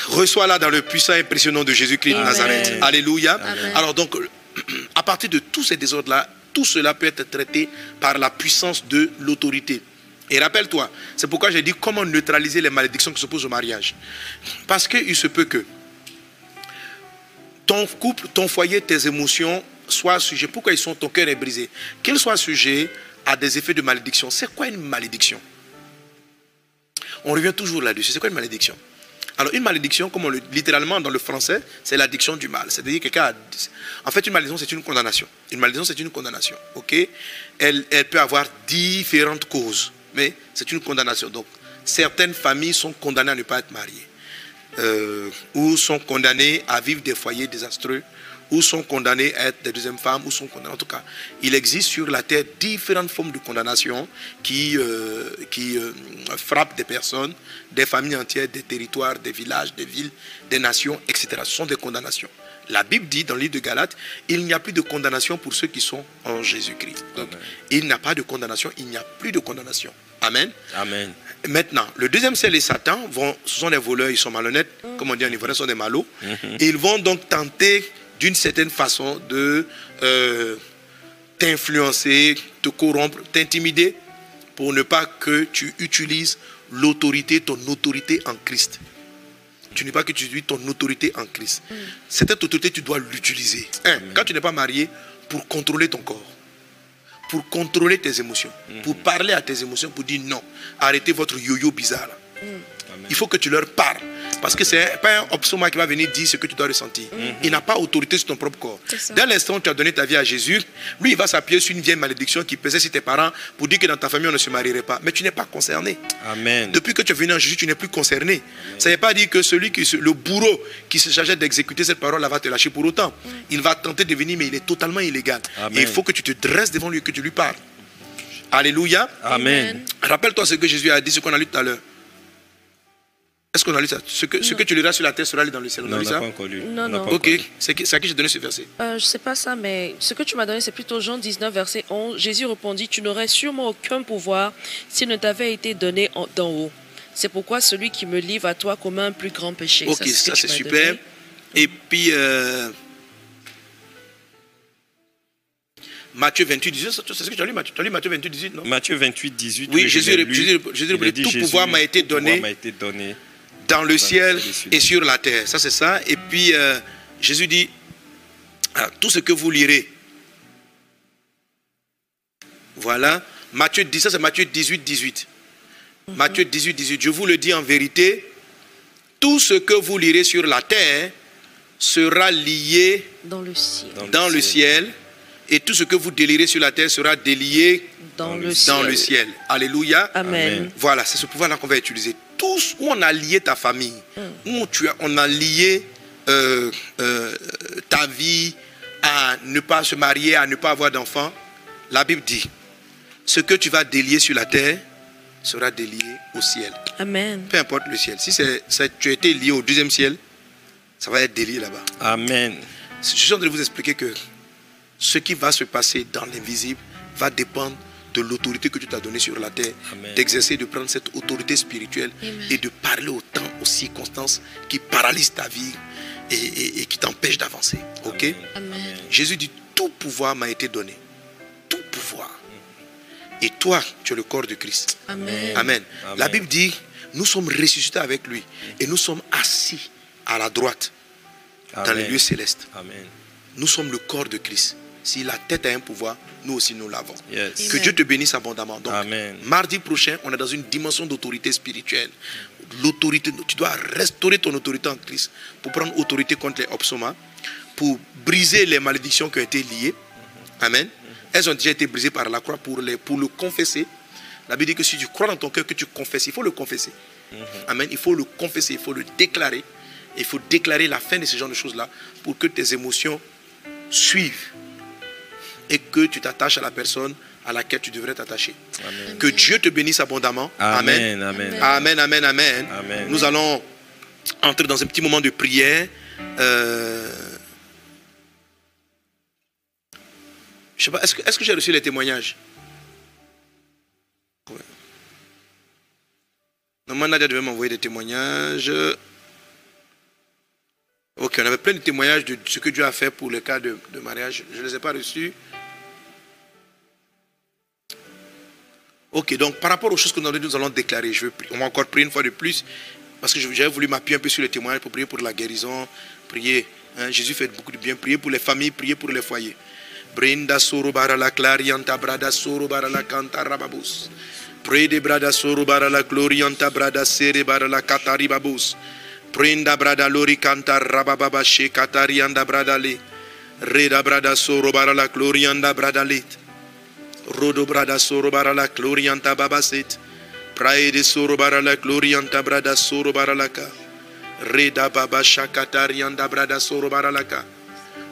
Reçois-la dans le puissant et impressionnant de Jésus-Christ de. Nazareth. Alléluia. Amen. Alors donc, à partir de tous ces désordres-là, tout cela peut être traité par la puissance de l'autorité. Et rappelle-toi, c'est pourquoi j'ai dit comment neutraliser les malédictions qui s'opposent au mariage. Parce qu'il se peut que ton couple, ton foyer, tes émotions soient sujets. Pourquoi ils sont, ton cœur est brisé Qu'ils soient sujets à des effets de malédiction. C'est quoi une malédiction? On revient toujours là-dessus. C'est quoi une malédiction? Alors, une malédiction, comme on le, littéralement dans le français, c'est l'addiction du mal. C'est-à-dire que quelqu'un a- En fait, une malédiction, c'est une condamnation. Une malédiction, c'est une condamnation. Elle, elle peut avoir différentes causes, mais c'est une condamnation. Donc, certaines familles sont condamnées à ne pas être mariées euh, ou sont condamnés à vivre des foyers désastreux, ou sont condamnés à être des deuxièmes femmes, ou sont condamnés. En tout cas, il existe sur la terre différentes formes de condamnation qui, euh, euh, frappent des personnes, des familles entières, des territoires, des villages, des villes, des nations, etc. Ce sont des condamnations. La Bible dit dans le livre de Galates, il n'y a plus de condamnation pour ceux qui sont en Jésus-Christ. Donc, Amen. il n'y a pas de condamnation, il n'y a plus de condamnation. Amen. Amen. Maintenant, le deuxième ciel et Satan, vont, ce sont des voleurs, ils sont malhonnêtes, comme on dit en ivoirien, ce sont des malots. Et ils vont donc tenter d'une certaine façon de euh, t'influencer, te corrompre, t'intimider pour ne pas que tu utilises l'autorité, ton autorité en Christ. Tu n'es pas que tu utilises ton autorité en Christ. Cette autorité, tu dois l'utiliser. Un, quand tu n'es pas marié, pour contrôler ton corps pour contrôler tes émotions, pour parler à tes émotions, pour dire non, arrêtez votre yo-yo bizarre. là. Il faut que tu leur parles. Parce que c'est pas un opsoma qui va venir dire ce que tu dois ressentir. Il n'a pas autorité sur ton propre corps. Dès l'instant où tu as donné ta vie à Jésus, lui, il va s'appuyer sur une vieille malédiction qui pesait sur tes parents pour dire que dans ta famille, on ne se marierait pas. Mais tu n'es pas concerné. Amen. Depuis que tu es venu en Jésus, tu n'es plus concerné. Ça ne veut pas dire que celui qui, le bourreau qui se chargeait d'exécuter cette parole, là va te lâcher pour autant. Il va tenter de venir, mais il est totalement illégal. Amen. Et il faut que tu te dresses devant lui et que tu lui parles. Alléluia. Amen. Rappelle-toi ce que Jésus a dit, ce qu'on a lu tout à l'heure. Est-ce qu'on a lu ça ce que, ce que tu liras sur la terre sera lu dans le ciel. On Non, a on lu n'a pas encore lu. Non, On n'a non. pas Ok, encore lu. c'est à qui j'ai donné ce verset Euh, je sais pas ça, mais ce que tu m'as donné, c'est plutôt Jean 19, verset 11. Jésus répondit, tu n'aurais sûrement aucun pouvoir s'il ne t'avait été donné en- d'en haut. C'est pourquoi celui qui me livre à toi commet un plus grand péché. Ok, ça c'est super. donné. Et puis, euh, Matthieu 28, 18, c'est ce que tu as lu, Matthieu, tu as lu Matthieu 28, 18, non? Matthieu 28, 18. Oui, Jésus-. Jésus- Jésus Jésus, pouvoir m'a été tout pouvoir m'a été donné. Dans le ciel et sur la terre. Ça, c'est ça. Et puis, euh, Jésus dit, ah, tout ce que vous lirez, voilà. Matthieu 10, ça c'est Matthieu 18, 18. Matthieu 18, 18. Je vous le dis en vérité, tout ce que vous lirez sur la terre sera lié Dans le ciel. dans le ciel, et tout ce que vous délirez sur la terre sera délié Dans, Dans le ciel. dans le ciel. Alléluia. Amen. Voilà, c'est ce pouvoir-là qu'on va utiliser. Tous où on a lié ta famille, où tu as, on a lié euh, euh, ta vie à ne pas se marier, à ne pas avoir d'enfants, la Bible dit, ce que tu vas délier sur la terre sera délié au ciel. Amen. Peu importe le ciel. Si c'est- tu as été lié au deuxième ciel, ça va être délié là-bas. Amen. Je suis en train de vous expliquer que ce qui va se passer dans l'invisible va dépendre de l'autorité que tu t'as donnée sur la terre, d'exercer, de prendre cette autorité spirituelle Amen. et de parler au temps, aux circonstances qui paralysent ta vie et, et- et qui t'empêchent d'avancer. Ok? Amen. Jésus dit tout pouvoir m'a été donné. Tout pouvoir. Et toi, tu es le corps de Christ. Amen. Amen. Amen. La Bible dit nous sommes ressuscités avec lui et nous sommes assis à la droite dans les lieux célestes. Amen. Nous sommes le corps de Christ. Si la tête a un pouvoir, nous aussi nous l'avons. Yes. Que Dieu te bénisse abondamment. Donc, Amen. mardi prochain, on est dans une dimension d'autorité spirituelle. L'autorité, tu dois restaurer ton autorité en Christ pour prendre autorité contre les obsomas, pour briser les malédictions qui ont été liées. Amen. Elles ont déjà été brisées par la croix pour, les, pour le confesser. La Bible dit que si tu crois dans ton cœur que tu confesses, il faut le confesser. Amen. Il faut le confesser, il faut le déclarer. Il faut déclarer la fin de ce genre de choses-là pour que tes émotions suivent et que tu t'attaches à la personne à laquelle tu devrais t'attacher. Que Dieu te bénisse abondamment. Amen. Amen. Amen, amen, amen. Nous allons entrer dans un petit moment de prière. Euh, Je sais pas, est-ce que, j'ai reçu les témoignages? Ouais. Normalement, Nadia devait m'envoyer des témoignages. Ok, on avait plein de témoignages de ce que Dieu a fait pour le cas de, de mariage. Je ne les ai pas reçus. Ok, donc par rapport aux choses que nous allons- nous allons déclarer, je on va encore prier une fois de plus, parce que j'avais voulu m'appuyer un peu sur les témoignages pour prier pour la guérison, prier. hein, Jésus fait beaucoup de bien, prier pour les familles, prier pour les foyers. Brinda soro bara la clarianta brada soro bara la canta rababus. Prede brada soro bara la glorianta brada sere bara la katari babus. Prenda brada lori canta rabababa she katarianda brada le. Reda brada soro bara la glorianda brada lit.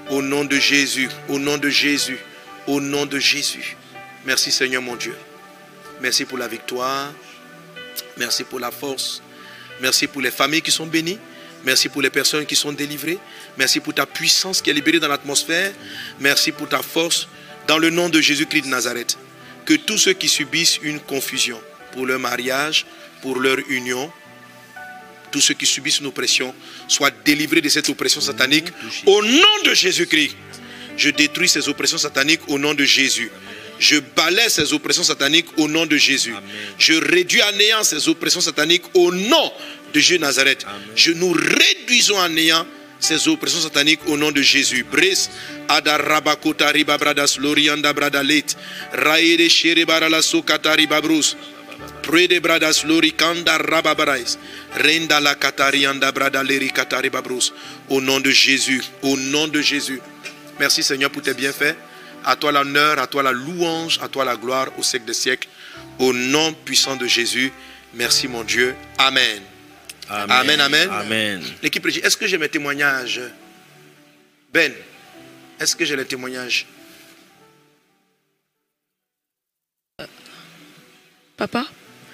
Au nom de Jésus, au nom de Jésus, au nom de Jésus. Merci Seigneur mon Dieu. Merci pour la victoire. Merci pour la force. Merci pour les familles qui sont bénies. Merci pour les personnes qui sont délivrées. Merci pour ta puissance qui est libérée dans l'atmosphère. Merci pour ta force. Dans le nom de Jésus-Christ de Nazareth, que tous ceux qui subissent une confusion pour leur mariage, pour leur union, tous ceux qui subissent une oppression soient délivrés de cette oppression satanique au nom de Jésus-Christ. Je détruis ces oppressions sataniques au nom de Jésus. Je balaie ces oppressions sataniques au nom de Jésus. Je réduis à néant ces oppressions sataniques au nom de Jésus Nazareth. Je nous réduisons à néant ces oppressions sataniques au nom de Jésus. Bris, Adarabakota Ribabradas, Lorianda Bradalit, Raede Sherebarala Sokata Ribabrus. Prede bradas lori kanda rababarais. Renda la katarianda brada leri katari babrus. Au nom de Jésus, au nom de Jésus. Merci Seigneur pour tes bienfaits. À toi l'honneur, à toi la louange, à toi la gloire au siècle des siècles. Au nom puissant de Jésus. Merci mon Dieu. Amen. Amen, amen. Amen. L'équipe dit, est-ce que j'ai mes témoignages? Ben, est-ce que j'ai les témoignages? Papa,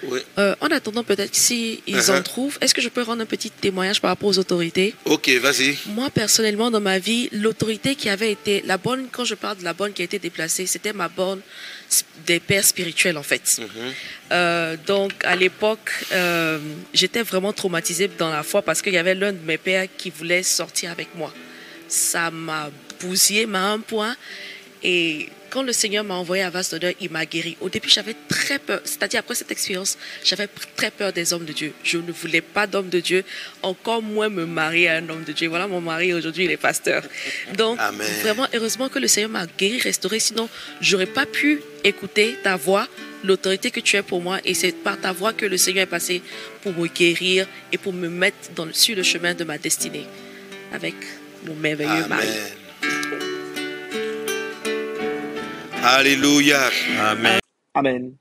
Oui. euh, en attendant peut-être s'ils Uh-huh. en trouvent, est-ce que je peux rendre un petit témoignage par rapport aux autorités? Ok, vas-y. Moi, personnellement, dans ma vie, l'autorité qui avait été la bonne, quand je parle de la bonne qui a été déplacée, c'était ma bonne des pères spirituels, en fait. Euh, donc, à l'époque, euh, j'étais vraiment traumatisée dans la foi parce qu'il y avait l'un de mes pères qui voulait sortir avec moi. Ça m'a bousillé à un point. Et quand le Seigneur m'a envoyé à Vastodeur, il m'a guéri. Au début, j'avais très peur. C'est-à-dire, après cette expérience, j'avais très peur des hommes de Dieu. Je ne voulais pas d'homme de Dieu, encore moins me marier à un homme de Dieu. Voilà, mon mari aujourd'hui, il est pasteur. Donc, Amen. vraiment, heureusement que le Seigneur m'a guéri, restauré. Sinon, j'aurais pas pu écouter ta voix, l'autorité que tu es pour moi. Et c'est par ta voix que le Seigneur est passé pour me guérir et pour me mettre dans, sur le chemin de ma destinée. Avec mon merveilleux mari. Amen. Alléluia. Amen. Amen.